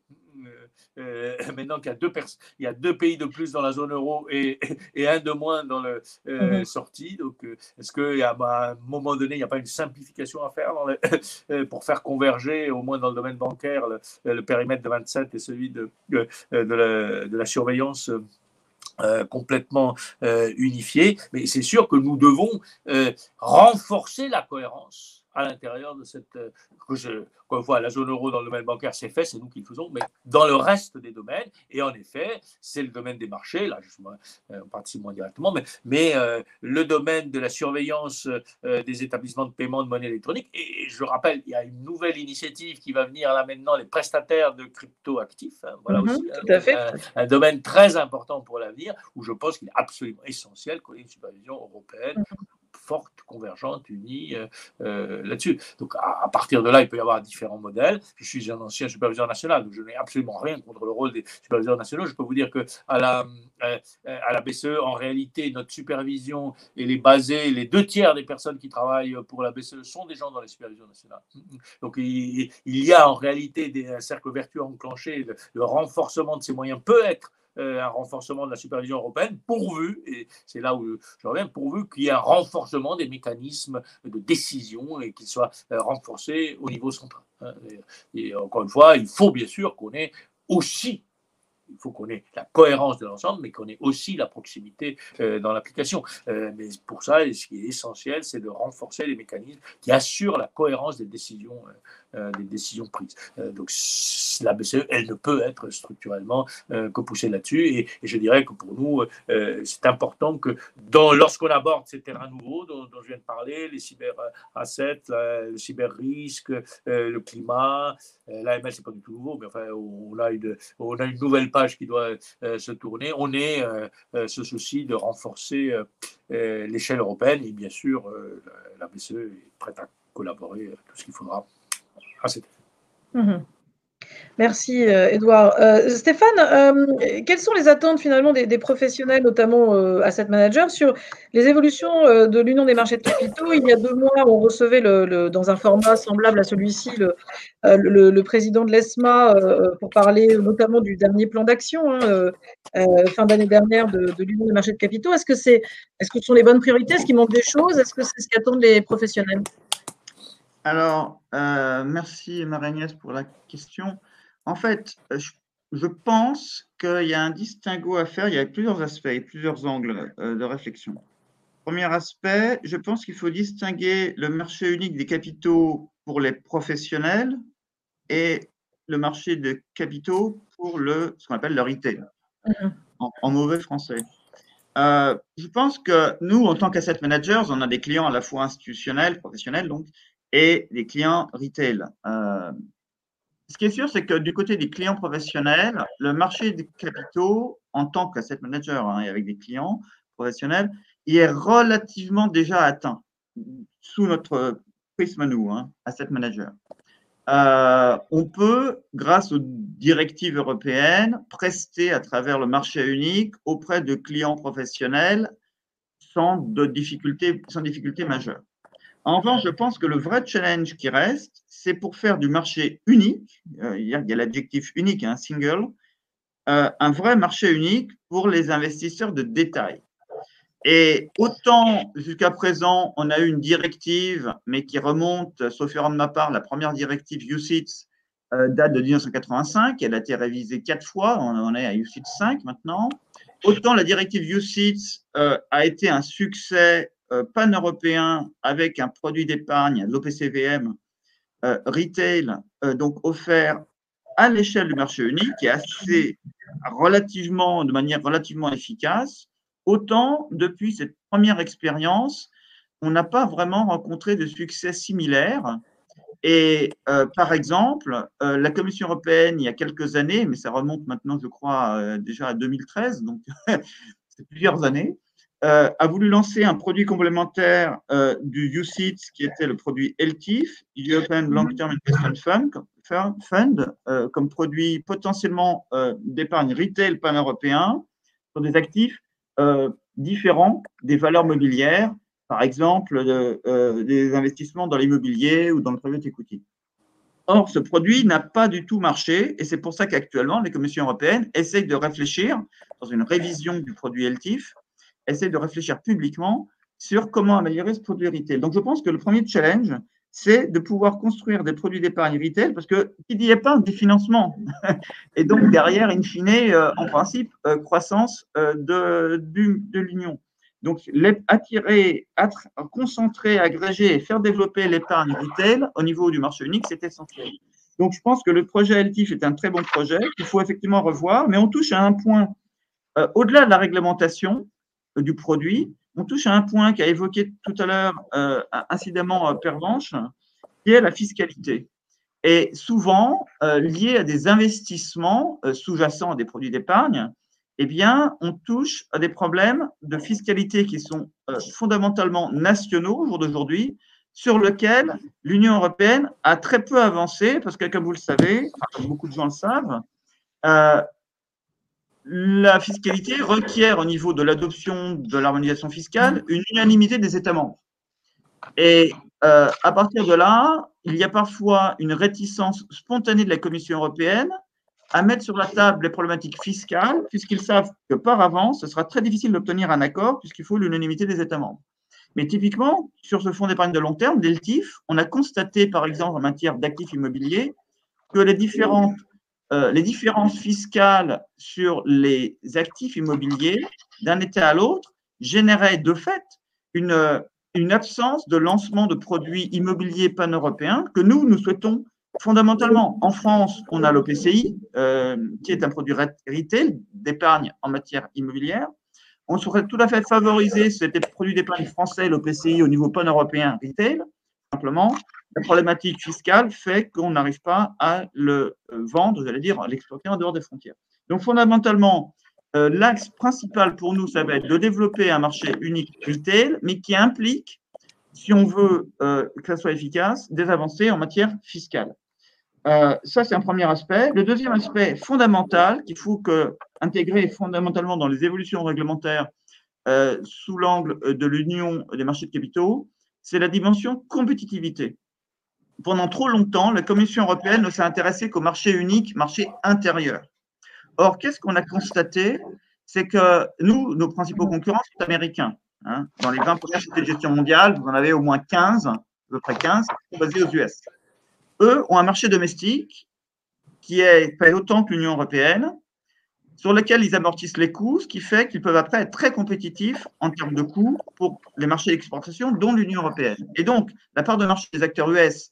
Euh, maintenant qu'il y a deux il y a deux pays de plus dans la zone euro et, et un de moins dans le euh, mhm. sortie. Donc, euh, est-ce qu'à bah, un moment donné, il n'y a pas une simplification à faire <laughs> pour faire converger, au moins dans le domaine bancaire, le, périmètre de 27 et celui de, de, la, de la, surveillance complètement unifié. Mais c'est sûr que nous devons renforcer la cohérence à l'intérieur de cette. Euh, que je, voit la zone euro dans le domaine bancaire, c'est fait, c'est nous qui le faisons, mais dans le reste des domaines, et en effet, c'est le domaine des marchés, là, je euh, participe moins directement, mais, mais euh, le domaine de la surveillance des établissements de paiement de monnaie électronique, et, je rappelle, il y a une nouvelle initiative qui va venir là maintenant, les prestataires de crypto-actifs, hein, voilà mhm, aussi tout à fait. Un, domaine très important pour l'avenir, où je pense qu'il est absolument essentiel qu'on ait une supervision européenne. Mhm forte, convergente, unie euh, euh, là-dessus. Donc à, partir de là, il peut y avoir différents modèles. Je suis un ancien superviseur national, donc je n'ai absolument rien contre le rôle des superviseurs nationaux. Je peux vous dire que à la, euh, BCE, en réalité, notre supervision, est basée, les deux tiers des personnes qui travaillent pour la BCE sont des gens dans les supervisions nationales. Donc il, y a en réalité un cercle vertueux enclenché. le renforcement de ces moyens peut être un renforcement de la supervision européenne, pourvu, et c'est là où je reviens, pourvu qu'il y ait un renforcement des mécanismes de décision et qu'ils soient euh, renforcés au niveau central. Hein. Et, encore une fois, il faut bien sûr qu'on ait aussi il faut qu'on ait la cohérence de l'ensemble, mais qu'on ait aussi la proximité euh, dans l'application. mais pour ça, ce qui est essentiel, c'est de renforcer les mécanismes qui assurent la cohérence des décisions euh, des décisions prises. Euh, donc la BCE, elle ne peut être structurellement euh, que poussée là-dessus. Et, je dirais que pour nous, c'est important que lorsqu'on aborde ces terrains nouveaux dont, je viens de parler, les cyber-assets, le cyber-risque, le climat, l'AML, c'est pas du tout nouveau, mais enfin, on a une, on a une nouvelle page qui doit se tourner. On est ce souci de renforcer l'échelle européenne et bien sûr, la BCE est prête à collaborer tout ce qu'il faudra. Mhm. Merci, Edouard. Euh, Stéphane, euh, quelles sont les attentes finalement des, professionnels, notamment euh, asset managers, sur les évolutions de l'Union des marchés de capitaux? Il y a deux mois, on recevait le, dans un format semblable à celui-ci le, président de l'ESMA pour parler notamment du dernier plan d'action hein, fin d'année dernière de, l'Union des marchés de capitaux. Est-ce que, c'est, est-ce que ce sont les bonnes priorités? Est-ce qu'il manque des choses? Est-ce que c'est ce qu'attendent les professionnels? Alors, euh, merci Marie-Agnès pour la question. En fait, je, pense qu'il y a un distinguo à faire. Il y a plusieurs aspects, plusieurs angles euh, de réflexion. Premier aspect, je pense qu'il faut distinguer le marché unique des capitaux pour les professionnels et le marché de capitaux pour le, ce qu'on appelle le retail, mm-hmm. en, mauvais français. Euh, je pense que nous, en tant qu'asset managers, on a des clients à la fois institutionnels, professionnels, donc, et des clients retail. Euh, ce qui est sûr, c'est que du côté des clients professionnels, le marché des capitaux, en tant qu'asset manager hein, et avec des clients professionnels, il est relativement déjà atteint sous notre prisme nous, hein, asset manager. Euh, on peut, grâce aux directives européennes, prester à travers le marché unique auprès de clients professionnels sans, de sans difficulté majeure. En revanche, je pense que le vrai challenge qui reste, c'est pour faire du marché unique, euh, il y a, l'adjectif unique, un hein, single, euh, un vrai marché unique pour les investisseurs de détail. Et autant jusqu'à présent, on a eu une directive, mais qui remonte, sauf erreur de ma part, la première directive UCITS euh, date de 1985, elle a été révisée quatre fois, on, est à UCITS 5 maintenant. Autant la directive UCITS a été un succès pan-européen avec un produit d'épargne, l'OPCVM, retail, donc offert à l'échelle du marché unique et assez relativement, de manière relativement efficace. Autant, depuis cette première expérience, on n'a pas vraiment rencontré de succès similaire. Et euh, par exemple, euh, la Commission européenne, il y a quelques années, mais ça remonte maintenant, je crois, euh, déjà à 2013, donc <laughs> c'est plusieurs années, a voulu lancer un produit complémentaire du UCITS, qui était le produit LTIF, European Long Term Investment Fund, Fund comme produit potentiellement d'épargne retail pan-européen sur des actifs euh, différents des valeurs mobilières, par exemple euh, des investissements dans l'immobilier ou dans le private equity. Or, ce produit n'a pas du tout marché et c'est pour ça qu'actuellement, les commissions européennes essayent de réfléchir, dans une révision du produit LTIF, essayent de réfléchir publiquement sur comment améliorer ce produit retail. Donc, je pense que le premier challenge, c'est de pouvoir construire des produits d'épargne retail parce que qui dit épargne dit financement. <laughs> Et donc derrière, in fine, euh, en principe, euh, croissance euh, de, de l'Union. Donc attirer, concentrer, agréger et faire développer l'épargne retail au niveau du marché unique, c'est essentiel. Donc je pense que le projet LTIF est un très bon projet qu'il faut effectivement revoir, mais on touche à un point au-delà de la réglementation du produit, on touche à un point qu'a évoqué tout à l'heure euh, incidemment euh, Pervenche, qui est la fiscalité. Et souvent, euh, lié à des investissements sous-jacents à des produits d'épargne, eh bien, on touche à des problèmes de fiscalité qui sont fondamentalement nationaux au jour d'aujourd'hui, sur lesquels l'Union européenne a très peu avancé, parce que, comme vous le savez, comme beaucoup de gens le savent, la fiscalité requiert au niveau de l'adoption de l'harmonisation fiscale une unanimité des États membres. Et euh, à partir de là, il y a parfois une réticence spontanée de la Commission européenne à mettre sur la table les problématiques fiscales, puisqu'ils savent que par avance, ce sera très difficile d'obtenir un accord, puisqu'il faut l'unanimité des États membres. Mais typiquement, sur ce fonds d'épargne de long terme, DELTIF, on a constaté, par exemple, en matière d'actifs immobiliers, que les différentes euh, les différences fiscales sur les actifs immobiliers d'un État à l'autre généraient de fait une, absence de lancement de produits immobiliers pan-européens que nous, nous souhaitons fondamentalement. En France, on a l'OPCI, euh, qui est un produit retail d'épargne en matière immobilière. On souhaiterait tout à fait favoriser cet produit d'épargne français, l'OPCI, au niveau pan-européen retail, simplement la problématique fiscale fait qu'on n'arrive pas à le euh, vendre, j'allais dire, à l'exploiter en dehors des frontières. Donc, fondamentalement, euh, l'axe principal pour nous, ça va être de développer un marché unique retail, mais qui implique, si on veut euh, que ça soit efficace, des avancées en matière fiscale. ça, c'est un premier aspect. Le deuxième aspect fondamental qu'il faut intégrer fondamentalement dans les évolutions réglementaires sous l'angle de l'union des marchés de capitaux, c'est la dimension compétitivité pendant trop longtemps, la Commission européenne ne s'est intéressée qu'au marché unique, marché intérieur. Or, qu'est-ce qu'on a constaté? C'est que nous, nos principaux concurrents sont américains. Hein. Dans les 20 premières sociétés de gestion mondiale, vous en avez au moins 15, à peu près 15, qui sont basés aux US. Eux ont un marché domestique qui est autant que l'Union européenne, sur lequel ils amortissent les coûts, ce qui fait qu'ils peuvent après être très compétitifs en termes de coûts pour les marchés d'exportation, dont l'Union européenne. Et donc, la part de marché des acteurs US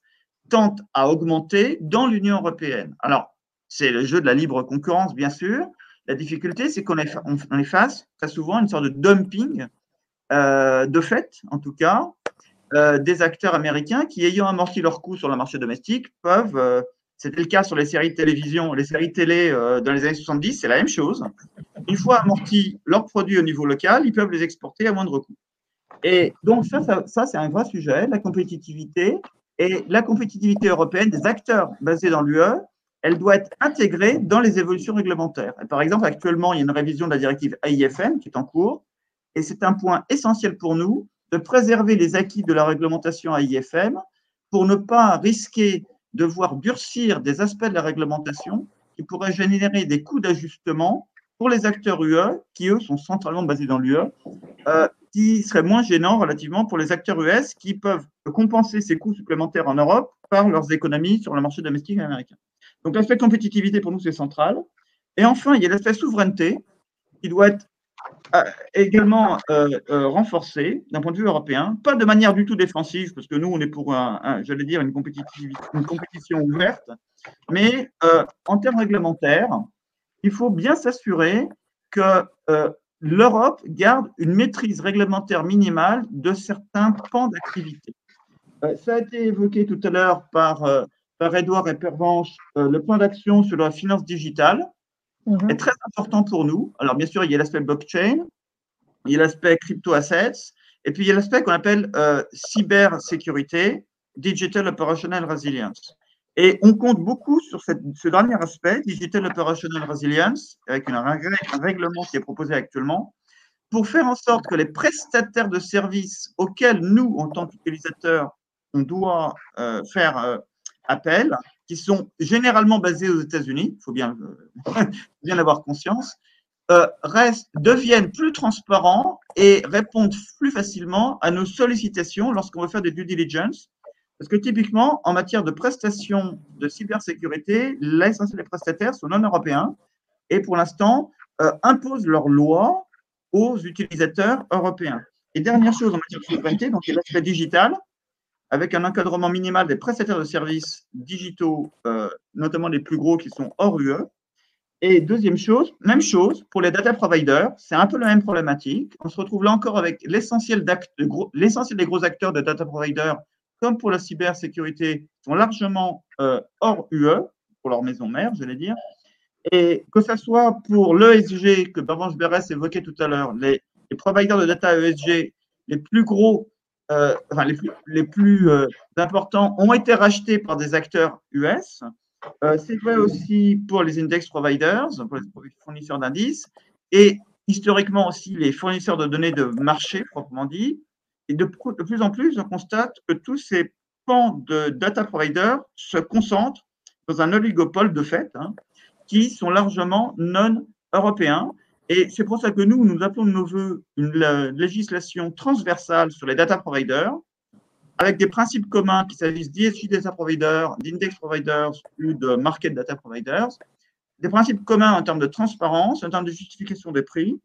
tente à augmenter dans l'Union européenne. Alors, c'est le jeu de la libre concurrence, bien sûr. La difficulté, c'est qu'on est, on face très souvent à une sorte de dumping, euh, de fait, en tout cas, euh, des acteurs américains qui, ayant amorti leurs coûts sur le marché domestique, peuvent, euh, c'était le cas sur les séries de télévision, les séries télé dans les années 70, c'est la même chose. Une fois amortis leurs produits au niveau local, ils peuvent les exporter à moindre coût. Et donc, ça, ça c'est un vrai sujet, la compétitivité. Et la compétitivité européenne des acteurs basés dans l'UE, elle doit être intégrée dans les évolutions réglementaires. par exemple, actuellement, il y a une révision de la directive AIFM qui est en cours, et c'est un point essentiel pour nous de préserver les acquis de la réglementation AIFM pour ne pas risquer de voir durcir des aspects de la réglementation qui pourraient générer des coûts d'ajustement pour les acteurs UE, qui eux sont centralement basés dans l'UE, euh, qui seraient moins gênants relativement pour les acteurs US qui peuvent compenser ces coûts supplémentaires en Europe par leurs économies sur le marché domestique américain. Donc l'aspect compétitivité pour nous, c'est central. Et enfin, il y a l'aspect souveraineté qui doit être euh, également euh, euh, renforcé d'un point de vue européen, pas de manière du tout défensive, parce que nous, on est pour, un, j'allais dire, une, une compétition ouverte, mais en termes réglementaires, il faut bien s'assurer que l'Europe garde une maîtrise réglementaire minimale de certains pans d'activité. ça a été évoqué tout à l'heure par par Edouard et Pervenche, euh, le plan d'action sur la finance digitale mhm. est très important pour nous. Alors, bien sûr, il y a l'aspect blockchain, il y a l'aspect crypto-assets, et puis il y a l'aspect qu'on appelle euh, cybersécurité, digital operational resilience. Et on compte beaucoup sur ce dernier aspect, digital operational resilience, avec un, règlement qui est proposé actuellement, pour faire en sorte que les prestataires de services auxquels nous, en tant qu'utilisateurs, on doit euh, faire appels, qui sont généralement basés aux États-Unis, il faut bien, euh, <laughs> avoir conscience, euh, deviennent plus transparents et répondent plus facilement à nos sollicitations lorsqu'on veut faire des due diligence. Parce que typiquement, en matière de prestations de cybersécurité, l'essentiel des prestataires sont non européens et pour l'instant euh, imposent leurs lois aux utilisateurs européens. Et dernière chose en matière de souveraineté, donc l'aspect digital avec un encadrement minimal des prestataires de services digitaux, euh, notamment les plus gros qui sont hors UE. Et deuxième chose, même chose pour les data providers, c'est un peu la même problématique. On se retrouve là encore avec l'essentiel des gros acteurs de data providers, comme pour la cybersécurité, sont largement euh, hors UE, pour leur maison mère, j'allais dire. Et que ce soit pour l'ESG que Bernard Berès évoquait tout à l'heure, les, providers de data ESG les plus gros euh, enfin, les plus, euh, importants ont été rachetés par des acteurs US. C'est vrai aussi pour les index providers, pour les fournisseurs d'indices, et historiquement aussi les fournisseurs de données de marché, proprement dit. Et de, plus en plus, on constate que tous ces pans de data providers se concentrent dans un oligopole de fait, hein, qui sont largement non européens. Et c'est pour ça que nous, nous appelons de nos voeux une législation transversale sur les data providers, avec des principes communs qu'il s'agisse d'ISG data providers, d'index providers ou de market data providers, des principes communs en termes de transparence, en termes de justification des prix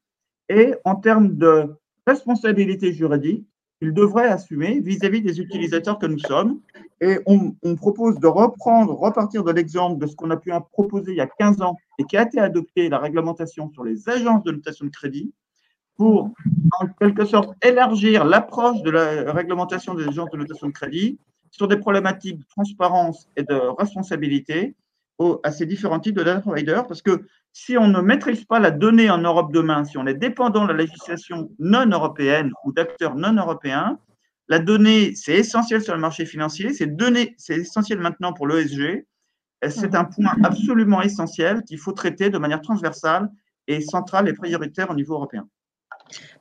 et en termes de responsabilité juridique qu'ils devraient assumer vis-à-vis des utilisateurs que nous sommes. Et on, propose de reprendre, repartir de l'exemple de ce qu'on a pu proposer il y a 15 ans et qui a été adopté, la réglementation sur les agences de notation de crédit, pour en quelque sorte élargir l'approche de la réglementation des agences de notation de crédit sur des problématiques de transparence et de responsabilité à ces différents types de data providers, parce que si on ne maîtrise pas la donnée en Europe demain, si on est dépendant de la législation non européenne ou d'acteurs non européens, la donnée, c'est essentiel sur le marché financier, c'est essentiel maintenant pour l'ESG. C'est un point absolument essentiel qu'il faut traiter de manière transversale et centrale et prioritaire au niveau européen.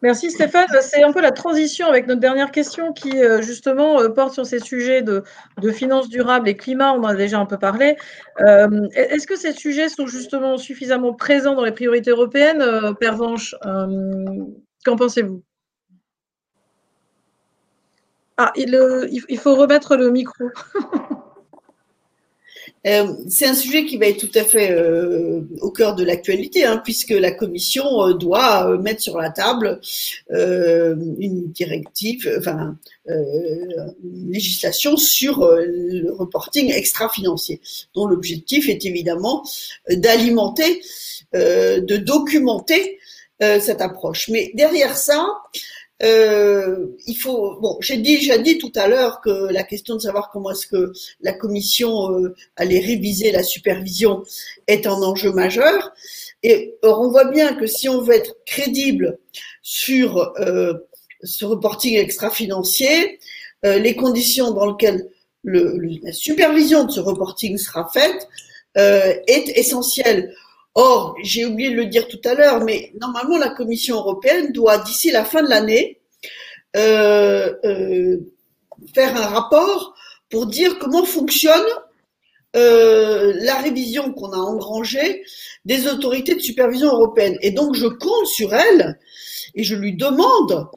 Merci Stéphane. C'est un peu la transition avec notre dernière question qui euh, justement euh, porte sur ces sujets de, finances durables et climat. On en a déjà un peu parlé. Euh, est-ce que ces sujets sont justement suffisamment présents dans les priorités européennes, Pervenche Qu'en pensez-vous? Ah, il, faut remettre le micro. <laughs> Euh, c'est un sujet qui va être tout à fait euh, au cœur de l'actualité, hein, puisque la Commission euh, doit mettre sur la table une directive, enfin une législation sur le reporting extra-financier, dont l'objectif est évidemment d'alimenter, de documenter cette approche. Mais derrière ça, euh, il faut. Bon, j'ai déjà dit tout à l'heure que la question de savoir comment est-ce que la commission euh, allait réviser la supervision est un enjeu majeur. Et or, on voit bien que si on veut être crédible sur euh, ce reporting extra-financier, euh, les conditions dans lesquelles le, la supervision de ce reporting sera faite est essentielle. Or, j'ai oublié de le dire tout à l'heure, mais normalement, la Commission européenne doit, d'ici la fin de l'année, euh, euh, faire un rapport pour dire comment fonctionne euh, la révision qu'on a engrangée des autorités de supervision européennes. Et donc, je compte sur elle et je lui demande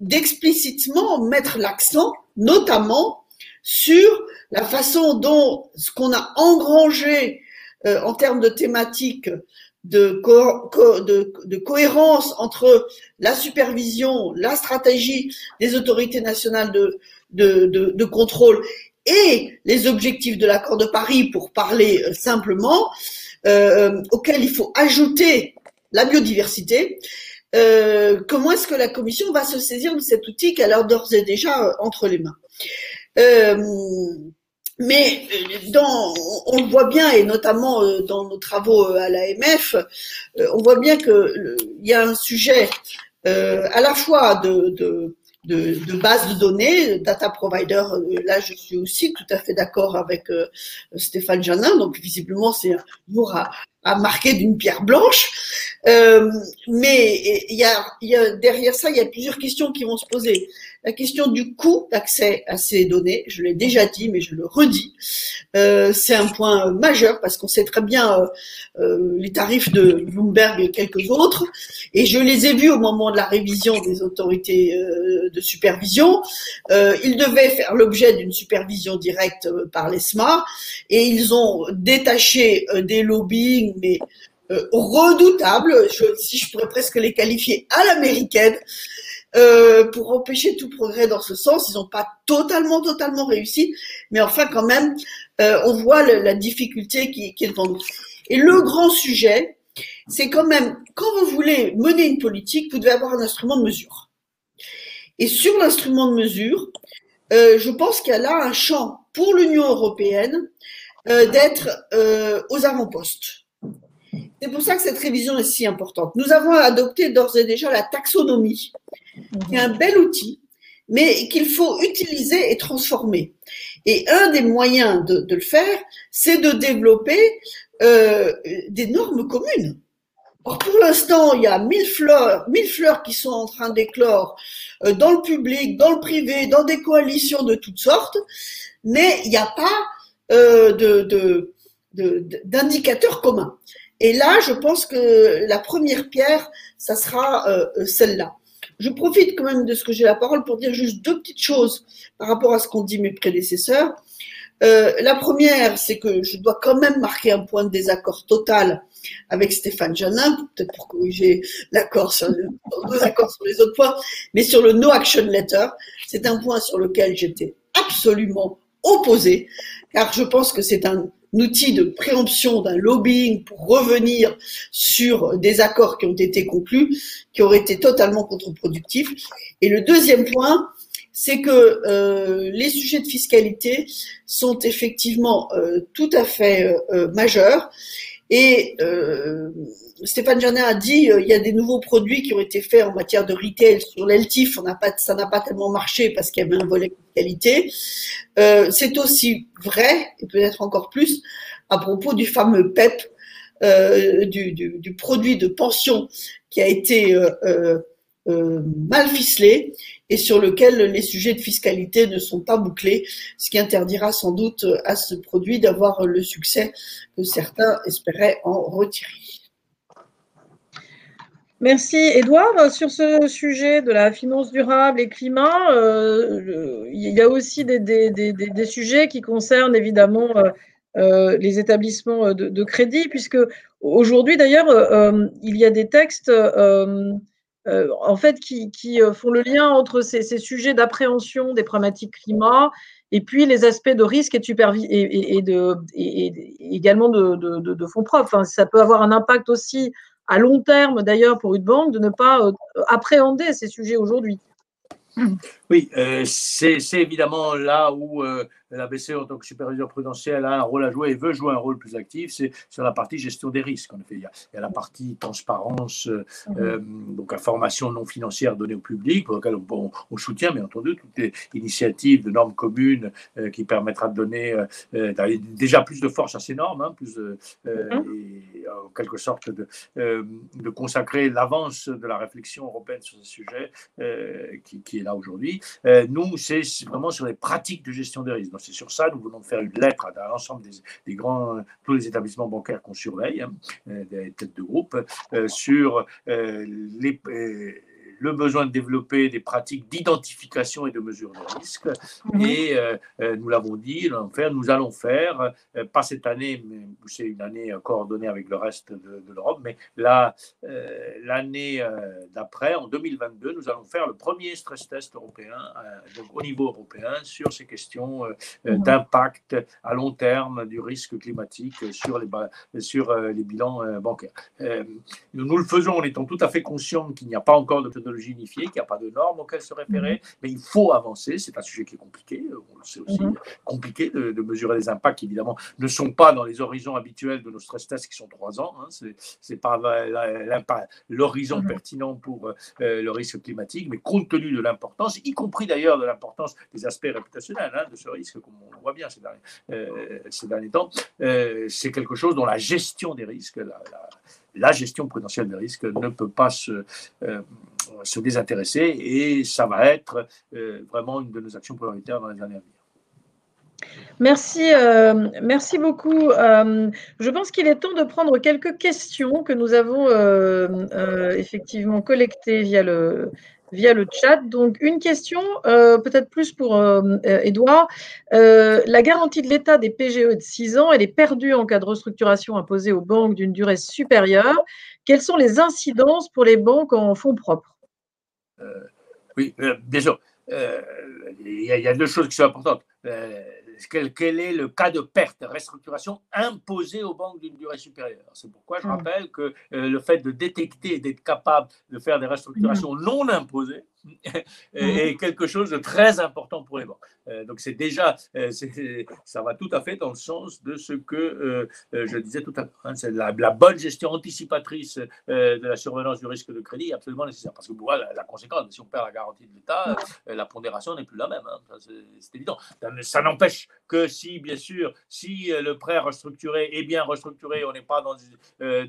d'explicitement mettre l'accent, notamment sur la façon dont ce qu'on a engrangé euh, en termes de thématiques de, cohérence entre la supervision, la stratégie des autorités nationales de, contrôle et les objectifs de l'accord de Paris, pour parler euh, simplement, euh, auxquels il faut ajouter la biodiversité. Euh, comment est-ce que la Commission va se saisir de cet outil qu'elle a d'ores et déjà entre les mains? Euh, mais euh, dans, on le voit bien, et notamment euh, dans nos travaux euh, à l'AMF, on voit bien qu'il y a un sujet à la fois de, de, de, de base de données, data provider. Là, je suis aussi tout à fait d'accord avec Stéphane Janin. Donc, visiblement, c'est un jour à, à marquer d'une pierre blanche. Euh, mais il y a, y a, derrière ça, il y a plusieurs questions qui vont se poser. La question du coût d'accès à ces données, je l'ai déjà dit, mais je le redis, euh, c'est un point majeur parce qu'on sait très bien euh, euh, les tarifs de Bloomberg et quelques autres, et je les ai vus au moment de la révision des autorités de supervision. Ils devaient faire l'objet d'une supervision directe par l'ESMA, et ils ont détaché des lobbying, mais redoutables, si je pourrais presque les qualifier à l'américaine, euh, pour empêcher tout progrès dans ce sens. Ils n'ont pas totalement, totalement réussi, mais enfin quand même, euh, on voit la difficulté qui, qui est devant nous. Et le grand sujet, c'est quand même, quand vous voulez mener une politique, vous devez avoir un instrument de mesure. Et sur l'instrument de mesure, euh, je pense qu'il y a un champ pour l'Union européenne euh, d'être euh, aux avant-postes. C'est pour ça que cette révision est si importante. Nous avons adopté d'ores et déjà la taxonomie, qui un bel outil, mais qu'il faut utiliser et transformer. Et un des moyens de, le faire, c'est de développer euh, des normes communes. Or, pour l'instant, il y a mille fleurs, mille fleurs qui sont en train d'éclore euh, dans le public, dans le privé, dans des coalitions de toutes sortes, mais il n'y a pas euh, de, d'indicateurs communs. Et là, je pense que la première pierre, ça sera euh, celle-là. Je profite quand même de ce que j'ai la parole pour dire juste deux petites choses par rapport à ce qu'ont dit mes prédécesseurs. Euh, la première, c'est que je dois quand même marquer un point de désaccord total avec Stéphane Janin, peut-être pour corriger l'accord sur, <laughs> sur les autres points, mais sur le no action letter, c'est un point sur lequel j'étais absolument opposé, car je pense que c'est un outil de préemption d'un lobbying pour revenir sur des accords qui ont été conclus, qui auraient été totalement contre-productifs. Et le deuxième point, c'est que euh, les sujets de fiscalité sont effectivement euh, tout à fait euh, majeurs. Et Stéphane Janin a dit il y a des nouveaux produits qui ont été faits en matière de retail sur l'ELTIF. Ça n'a pas tellement marché parce qu'il y avait un volet de qualité. c'est aussi vrai, et peut-être encore plus, à propos du fameux PEP, du, du, du, produit de pension qui a été euh, mal ficelé et sur lequel les sujets de fiscalité ne sont pas bouclés, ce qui interdira sans doute à ce produit d'avoir le succès que certains espéraient en retirer. Merci. Edouard, sur ce sujet de la finance durable et climat, euh, il y a aussi des, des, des, des, sujets qui concernent évidemment euh, les établissements de, crédit, puisque aujourd'hui d'ailleurs, il y a des textes en fait qui, font le lien entre ces, sujets d'appréhension des problématiques climat et puis les aspects de risque et, de et, de, également de, fonds propres. ça peut avoir un impact aussi à long terme d'ailleurs pour une banque de ne pas appréhender ces sujets aujourd'hui. Oui, c'est évidemment là où la BCE en tant que superviseur prudentiel a un rôle à jouer et veut jouer un rôle plus actif, c'est sur la partie gestion des risques. En effet, il y a, la partie transparence, euh, mhm. euh, donc information non financière donnée au public, pour laquelle on, soutient bien entendu toutes les initiatives de normes communes euh, qui permettra de donner déjà plus de force à ces normes, hein, plus mhm. et, en quelque sorte de, de consacrer l'avance de la réflexion européenne sur ce sujet qui, qui, est là aujourd'hui. nous, c'est vraiment sur les pratiques de gestion des risques c'est sur ça, nous de faire une lettre à, l'ensemble des, grands, tous les établissements bancaires qu'on surveille, hein, euh, des têtes de groupe, euh, sur euh, les le besoin de développer des pratiques d'identification et de mesure de risque. Et euh, euh, nous l'avons dit, nous allons faire, nous allons faire euh, pas cette année, mais c'est une année coordonnée avec le reste de, l'Europe, mais là, l'année d'après, en 2022, nous allons faire le premier stress test européen, donc au niveau européen, sur ces questions mhm. d'impact à long terme du risque climatique sur les, sur les bilans bancaires. Nous, nous le faisons en étant tout à fait conscients qu'il n'y a pas encore de unifiée, qu'il n'y a pas de normes auxquelles se référer, mhm. mais il faut avancer. C'est un sujet qui est compliqué. C'est aussi mhm. compliqué de, mesurer les impacts qui, évidemment, ne sont pas dans les horizons habituels de nos stress tests qui sont trois ans. Hein. C'est pas l'horizon mhm. pertinent pour euh, le risque climatique, mais compte tenu de l'importance, y compris d'ailleurs de l'importance des aspects réputationnels hein, de ce risque, comme on le voit bien ces derniers, euh, ces derniers temps, euh, c'est quelque chose dont la gestion des risques, la, la gestion prudentielle des risques ne peut pas se, se désintéresser et ça va être euh, vraiment une de nos actions prioritaires dans les années à venir. Merci, euh, merci beaucoup. Euh, je pense qu'il est temps de prendre quelques questions que nous avons effectivement collectées via le, via le chat. Donc, une question, peut-être plus pour Edouard. la garantie de l'État des PGE de 6 ans, elle est perdue en cas de restructuration imposée aux banques d'une durée supérieure. Quelles sont les incidences pour les banques en fonds propres? euh, oui, euh, bien sûr. Euh, il y, a deux choses qui sont importantes. Quel, quel, est le cas de perte, restructuration imposée aux banques d'une durée supérieure? C'est pourquoi je hmm. rappelle que le fait de détecter et d'être capable de faire des restructurations hmm. non imposées <laughs> est quelque chose de très important pour les banques. Euh, donc c'est déjà, euh, ça va tout à fait dans le sens de ce que euh, je disais tout à l'heure. Hein. c'est la, bonne gestion anticipatrice de la surveillance du risque de crédit est absolument nécessaire. Parce que pour la, la, conséquence, si on perd la garantie de l'État, la pondération n'est plus la même. Hein. c'est, évident. Ça, n'empêche que si, bien sûr, si le prêt restructuré est bien restructuré, on n'est pas dans,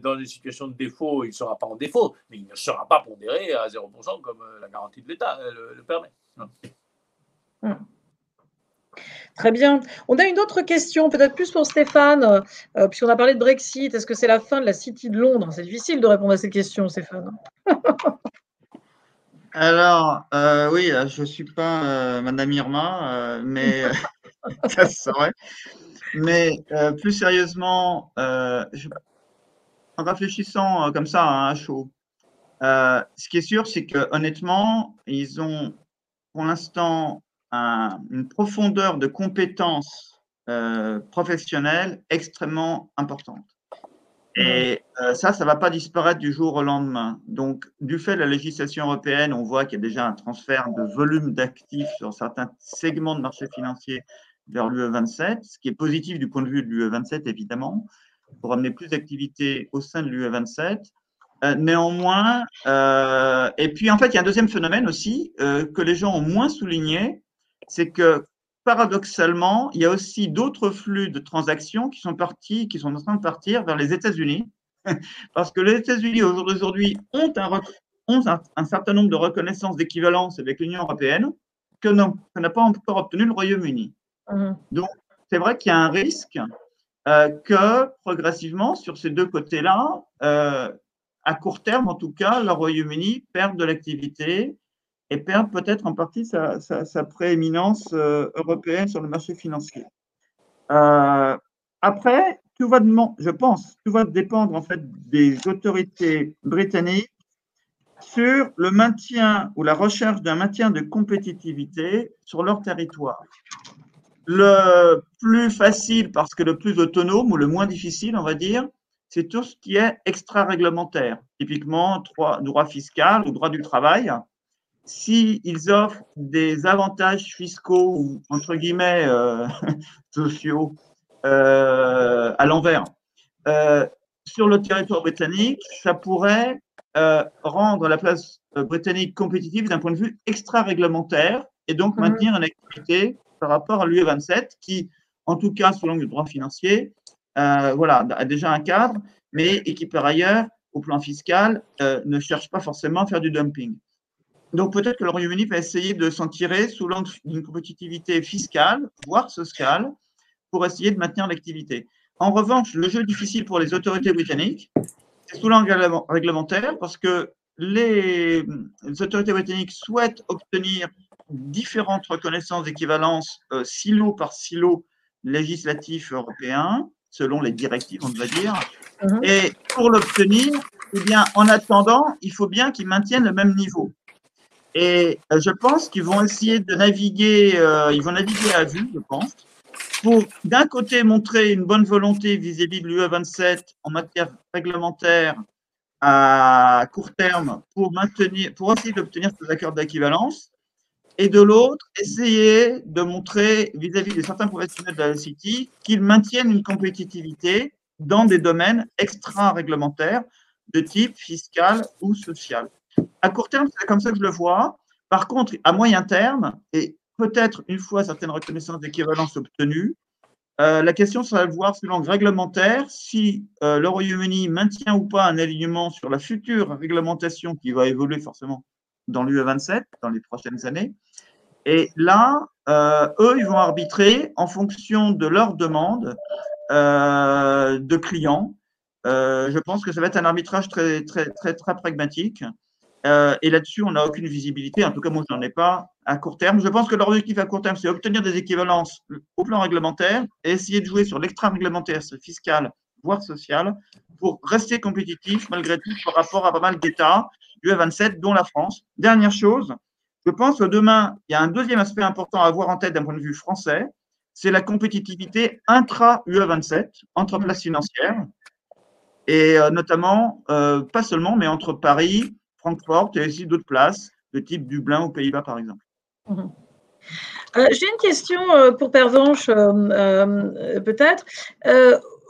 dans une situation de défaut, il ne sera pas en défaut, mais il ne sera pas pondéré à 0% comme la garantie de l'État le, permet. Hum. Très bien. On a une autre question, peut-être plus pour Stéphane, euh, puisqu'on a parlé de Brexit. Est-ce que c'est la fin de la City de Londres? C'est difficile de répondre à cette question, Stéphane. <laughs> Alors, euh, oui, je ne suis pas euh, Madame Irma, mais <laughs> <laughs> ça se saurait. Mais plus sérieusement, en réfléchissant comme ça hein, à chaud, ce qui est sûr, c'est que honnêtement, ils ont pour l'instant une profondeur de compétences euh, professionnelles extrêmement importante. Et euh, ça, ça ne va pas disparaître du jour au lendemain. Donc, du fait de la législation européenne, on voit qu'il y a déjà un transfert de volume d'actifs sur certains segments de marché financier vers l'UE27, ce qui est positif du point de vue de l'UE27, évidemment, pour amener plus d'activités au sein de l'UE27. Euh, néanmoins, euh, et puis en fait, il y a un deuxième phénomène aussi euh, que les gens ont moins souligné, c'est que paradoxalement, il y a aussi d'autres flux de transactions qui sont partis, qui sont en train de partir vers les États-Unis, <laughs> parce que les États-Unis aujourd'hui ont, un, un, certain nombre de reconnaissances d'équivalence avec l'Union européenne que n'a pas encore obtenu le Royaume-Uni. Mmh. Donc, c'est vrai qu'il y a un risque euh, que progressivement, sur ces deux côtés-là, euh, à court terme en tout cas, le Royaume-Uni perd de l'activité et perd peut-être en partie sa, prééminence euh, européenne sur le marché financier. Euh, après, tout va je pense, tout va dépendre en fait des autorités britanniques sur le maintien ou la recherche d'un maintien de compétitivité sur leur territoire. Le plus facile, parce que le plus autonome ou le moins difficile, on va dire, c'est tout ce qui est extra-réglementaire, typiquement droit fiscal ou droit du travail. S'ils offrent des avantages fiscaux ou, entre guillemets, euh, <laughs> sociaux euh, à l'envers euh, sur le territoire britannique, ça pourrait rendre la place britannique compétitive d'un point de vue extra-réglementaire et donc mmh. maintenir une activité par rapport à l'UE 27 qui, en tout cas selon le droit financier, euh, voilà, a déjà un cadre, mais qui par ailleurs, au plan fiscal, euh, ne cherche pas forcément à faire du dumping. Donc peut-être que le Royaume-Uni va essayer de s'en tirer sous l'angle d'une compétitivité fiscale, voire sociale, pour essayer de maintenir l'activité. En revanche, le jeu difficile pour les autorités britanniques, c'est sous l'angle réglementaire, parce que les, autorités britanniques souhaitent obtenir différentes reconnaissances d'équivalence euh, silo par silo législatif européen, selon les directives, on va dire. Mhm. Et pour l'obtenir, eh bien, en attendant, il faut bien qu'ils maintiennent le même niveau. Et euh, je pense qu'ils vont essayer de naviguer, euh, ils vont naviguer à vue, je pense, pour d'un côté montrer une bonne volonté vis-à-vis de l'UE 27 en matière réglementaire à court terme pour maintenir, pour essayer d'obtenir ces accords d'équivalence, et de l'autre, essayer de montrer vis-à-vis de certains professionnels de la City qu'ils maintiennent une compétitivité dans des domaines extra-réglementaires de type fiscal ou social. À court terme, c'est comme ça que je le vois. Par contre, à moyen terme, et peut-être une fois certaines reconnaissances d'équivalence obtenues, euh, la question sera de voir selon le réglementaire si euh, le Royaume-Uni maintient ou pas un alignement sur la future réglementation qui va évoluer forcément dans l'UE27 dans les prochaines années. Et là, euh, eux, ils vont arbitrer en fonction de leurs demandes euh, de clients. Euh, je pense que ça va être un arbitrage très, très, très, très pragmatique. et là-dessus, on n'a aucune visibilité. En tout cas, moi, je n'en ai pas à court terme. Je pense que leur objectif à court terme, c'est obtenir des équivalences au plan réglementaire et essayer de jouer sur l'extra-réglementaire, fiscal, voire social, pour rester compétitif malgré tout par rapport à pas mal d'États du 27 dont la France. Dernière chose, je pense que demain, il y a un deuxième aspect important à avoir en tête d'un point de vue français, c'est la compétitivité intra-UE27, entre places financières, et euh, notamment, euh, pas seulement, mais entre Paris, Francfort et aussi d'autres places, de type Dublin aux Pays-Bas, par exemple. Mmh. Euh, j'ai une question pour Pervenche, peut-être.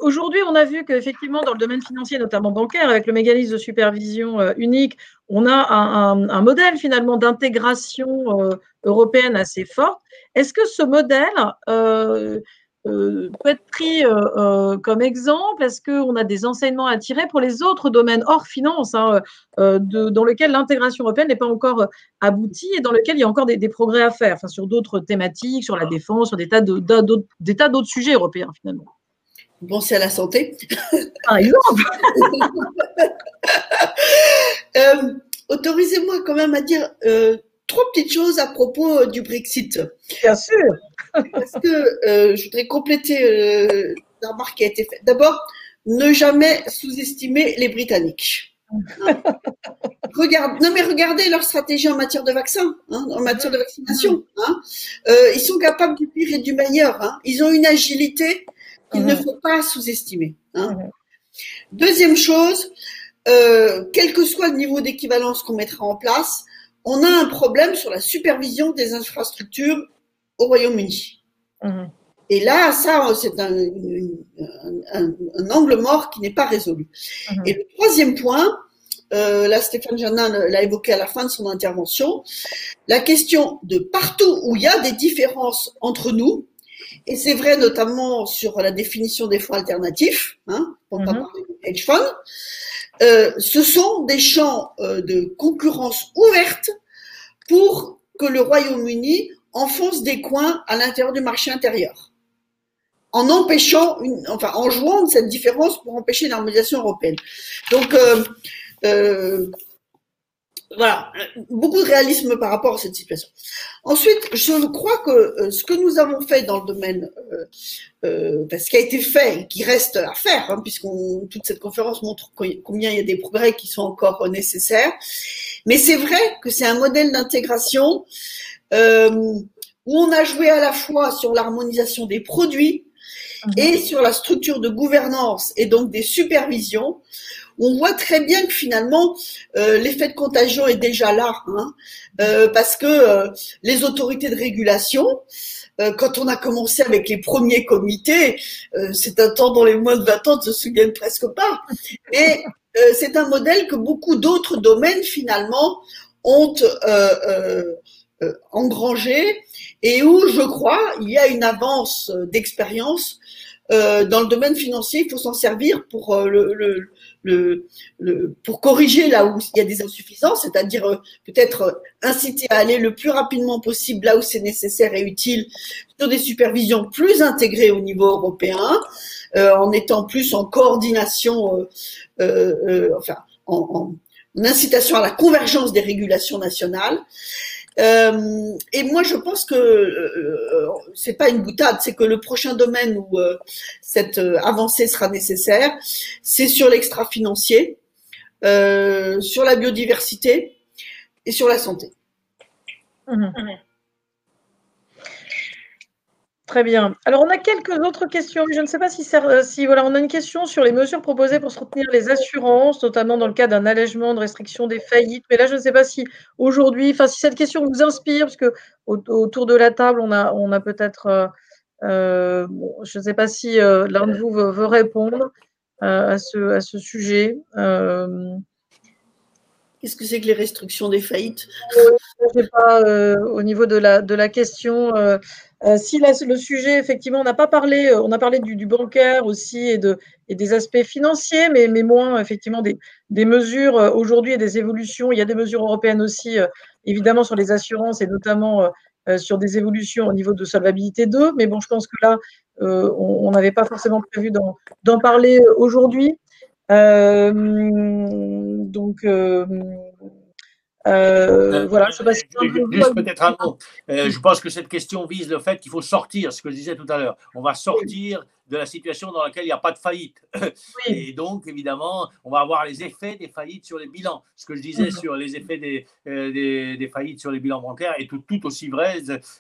Aujourd'hui, on a vu qu'effectivement, dans le domaine financier, notamment bancaire, avec le mécanisme de supervision euh, unique, on a un, modèle finalement d'intégration euh, européenne assez fort. Est-ce que ce modèle euh, peut être pris comme exemple? Est-ce qu'on a des enseignements à tirer pour les autres domaines hors finance, hein, dans lesquels l'intégration européenne n'est pas encore aboutie et dans lesquels il y a encore des, progrès à faire, enfin, sur d'autres thématiques, sur la défense, sur des tas d'autres sujets européens finalement penser à la santé. Par exemple. <laughs> Euh, autorisez-moi quand même à dire euh, trois petites choses à propos euh, du Brexit. Bien sûr. Parce que je voudrais compléter la remarque qui a été faite. D'abord, ne jamais sous-estimer les Britanniques. <laughs> Regarde, non mais regardez leur stratégie en matière de vaccin, hein, en matière de vaccination. Hein. ils sont capables du pire et du meilleur. Hein. Ils ont une agilité qu'il ne faut pas sous-estimer. Hein. Deuxième chose, euh, quel que soit le niveau d'équivalence qu'on mettra en place, on a un problème sur la supervision des infrastructures au Royaume-Uni. Et là, ça, c'est un, angle mort qui n'est pas résolu. Et le troisième point, euh, là, Stéphane Janin l'a évoqué à la fin de son intervention, la question de partout où il y a des différences entre nous, et c'est vrai notamment sur la définition des fonds alternatifs, hein, pour pas mhm. parler de hedge fund. Euh, ce sont des champs euh, de concurrence ouverte pour que le Royaume-Uni enfonce des coins à l'intérieur du marché intérieur, en empêchant, une, enfin, en jouant de cette différence pour empêcher l'harmonisation européenne. Donc, euh, voilà, beaucoup de réalisme par rapport à cette situation. Ensuite, je crois que euh, ce que nous avons fait dans le domaine, euh, euh, ce qui a été fait et qui reste à faire, hein, puisqu'on toute cette conférence montre combien il y a des progrès qui sont encore nécessaires, mais c'est vrai que c'est un modèle d'intégration euh, où on a joué à la fois sur l'harmonisation des produits mhm. et sur la structure de gouvernance et donc des supervisions on voit très bien que finalement euh, l'effet de contagion est déjà là, hein, euh, parce que euh, les autorités de régulation, quand on a commencé avec les premiers comités, c'est un temps dont les moins de 20 ans ne se souviennent presque pas, et c'est un modèle que beaucoup d'autres domaines finalement ont engrangé et où je crois il y a une avance d'expérience dans le domaine financier, il faut s'en servir pour le, le, le, pour corriger là où il y a des insuffisances, c'est-à-dire euh, peut-être euh, inciter à aller le plus rapidement possible là où c'est nécessaire et utile sur des supervisions plus intégrées au niveau européen, euh, en étant plus en coordination, enfin en, en incitation à la convergence des régulations nationales. Euh, et moi, je pense que euh, c'est pas une boutade, c'est que le prochain domaine où euh, cette euh, avancée sera nécessaire, c'est sur l'extra-financier, sur la biodiversité et sur la santé. Mmh. Très bien. Alors, on a quelques autres questions. Je ne sais pas si, euh, si voilà, on a une question sur les mesures proposées pour soutenir les assurances, notamment dans le cas d'un allègement de restriction des faillites. Mais là, je ne sais pas si aujourd'hui, enfin, si cette question vous inspire, parce que autour de la table, on a, on a peut-être, euh, euh, je ne sais pas si l'un de vous veut, répondre à, ce, à ce sujet. Qu'est-ce que c'est que les restrictions des faillites? Je sais pas, au niveau de la, question. Euh, si le sujet, effectivement, on n'a pas parlé, euh, on a parlé du, bancaire aussi et, de, et, des aspects financiers, mais, moins effectivement des, des mesures euh, aujourd'hui et des évolutions. Il y a des mesures européennes aussi, évidemment, sur les assurances et notamment sur des évolutions au niveau de solvabilité 2. Mais bon, je pense que là, on n'avait pas forcément prévu d'en parler aujourd'hui. Donc, euh, euh, voilà, je, peut-être un mot. Euh, je pense que cette question vise le fait qu'il faut sortir, ce que je disais tout à l'heure. On va sortir de la situation dans laquelle il n'y a pas de faillite. Et donc, évidemment, on va avoir les effets des faillites sur les bilans. Ce que je disais mhm. sur les effets des, des, des, faillites sur les bilans bancaires est tout, tout aussi vrai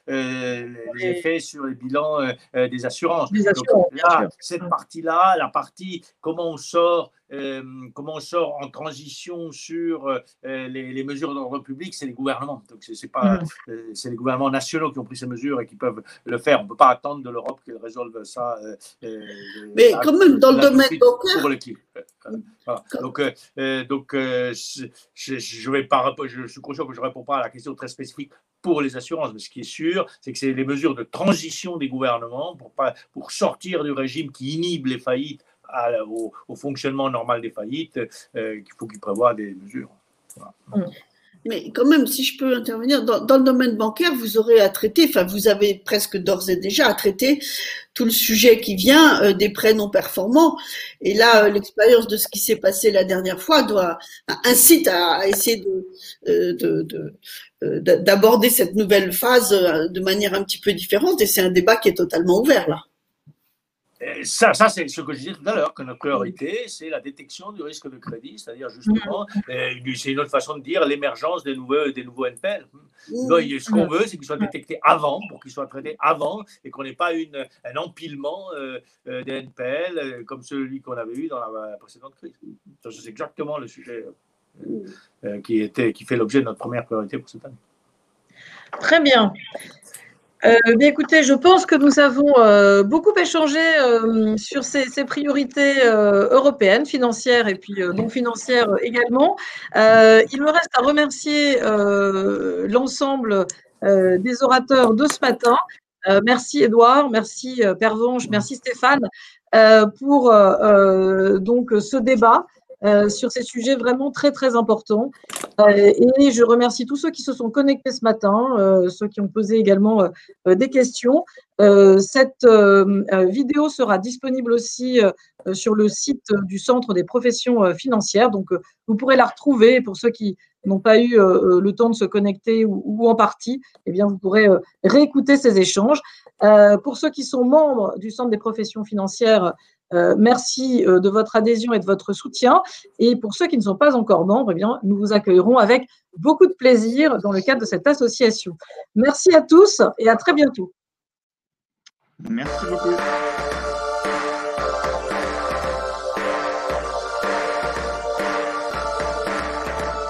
les effets sur les bilans des assurances. donc, là, cette partie-là, la partie comment on sort euh, comment on sort en transition sur euh, les, mesures d'ordre public, c'est les gouvernements. Donc, c'est pas, mm. euh, c'est les gouvernements nationaux qui ont pris ces mesures et qui peuvent le faire. On ne peut pas attendre de l'Europe qu'elle résolve ça. Mais quand même, dans le domaine bancaire. Donc, donc je, vais pas, je suis conscient que je ne réponds pas à la question très spécifique pour les assurances. Mais ce qui est sûr, c'est que c'est les mesures de transition des gouvernements pour, pas, pour sortir du régime qui inhibe les faillites au, fonctionnement normal des faillites, euh, qu'il faut qu'il prévoie des mesures. Mm. Mais quand même, si je peux intervenir, dans, le domaine bancaire, vous aurez à traiter, enfin vous avez presque d'ores et déjà à traiter tout le sujet qui vient euh, des prêts non performants. Et là, euh, l'expérience de ce qui s'est passé la dernière fois doit incite à, essayer de, d'aborder cette nouvelle phase de manière un petit peu différente. Et c'est un débat qui est totalement ouvert là. Euh, ça, ça c'est ce que je disais tout à l'heure, que notre priorité, c'est la détection du risque de crédit, c'est-à-dire justement, mm. euh, c'est une autre façon de dire l'émergence des nouveaux, des nouveaux NPL. Mm. ce qu'on veut, c'est qu'ils soient détectés avant, pour qu'ils soient traités avant, et qu'on n'ait pas une, un empilement euh, des NPL comme celui qu'on avait eu dans la précédente crise. C'est exactement le sujet qui, était, qui fait l'objet de notre première priorité pour cette année. Très bien. Euh, bien écoutez, je pense que nous avons euh, beaucoup échangé euh, sur ces, priorités européennes, financières et puis non financières également. il me reste à remercier l'ensemble des orateurs de ce matin. merci Edouard, merci Pervenche, merci Stéphane pour donc ce débat. Euh, sur ces sujets vraiment très très importants. Euh, et je remercie tous ceux qui se sont connectés ce matin, euh, ceux qui ont posé également des questions. cette vidéo sera disponible aussi sur le site du Centre des professions financières. Donc, vous pourrez la retrouver pour ceux qui n'ont pas eu le temps de se connecter ou, en partie. Eh bien, vous pourrez réécouter ces échanges. pour ceux qui sont membres du Centre des professions financières, euh, merci euh, de votre adhésion et de votre soutien. Et pour ceux qui ne sont pas encore membres, eh nous vous accueillerons avec beaucoup de plaisir dans le cadre de cette association. Merci à tous et à très bientôt. Merci beaucoup.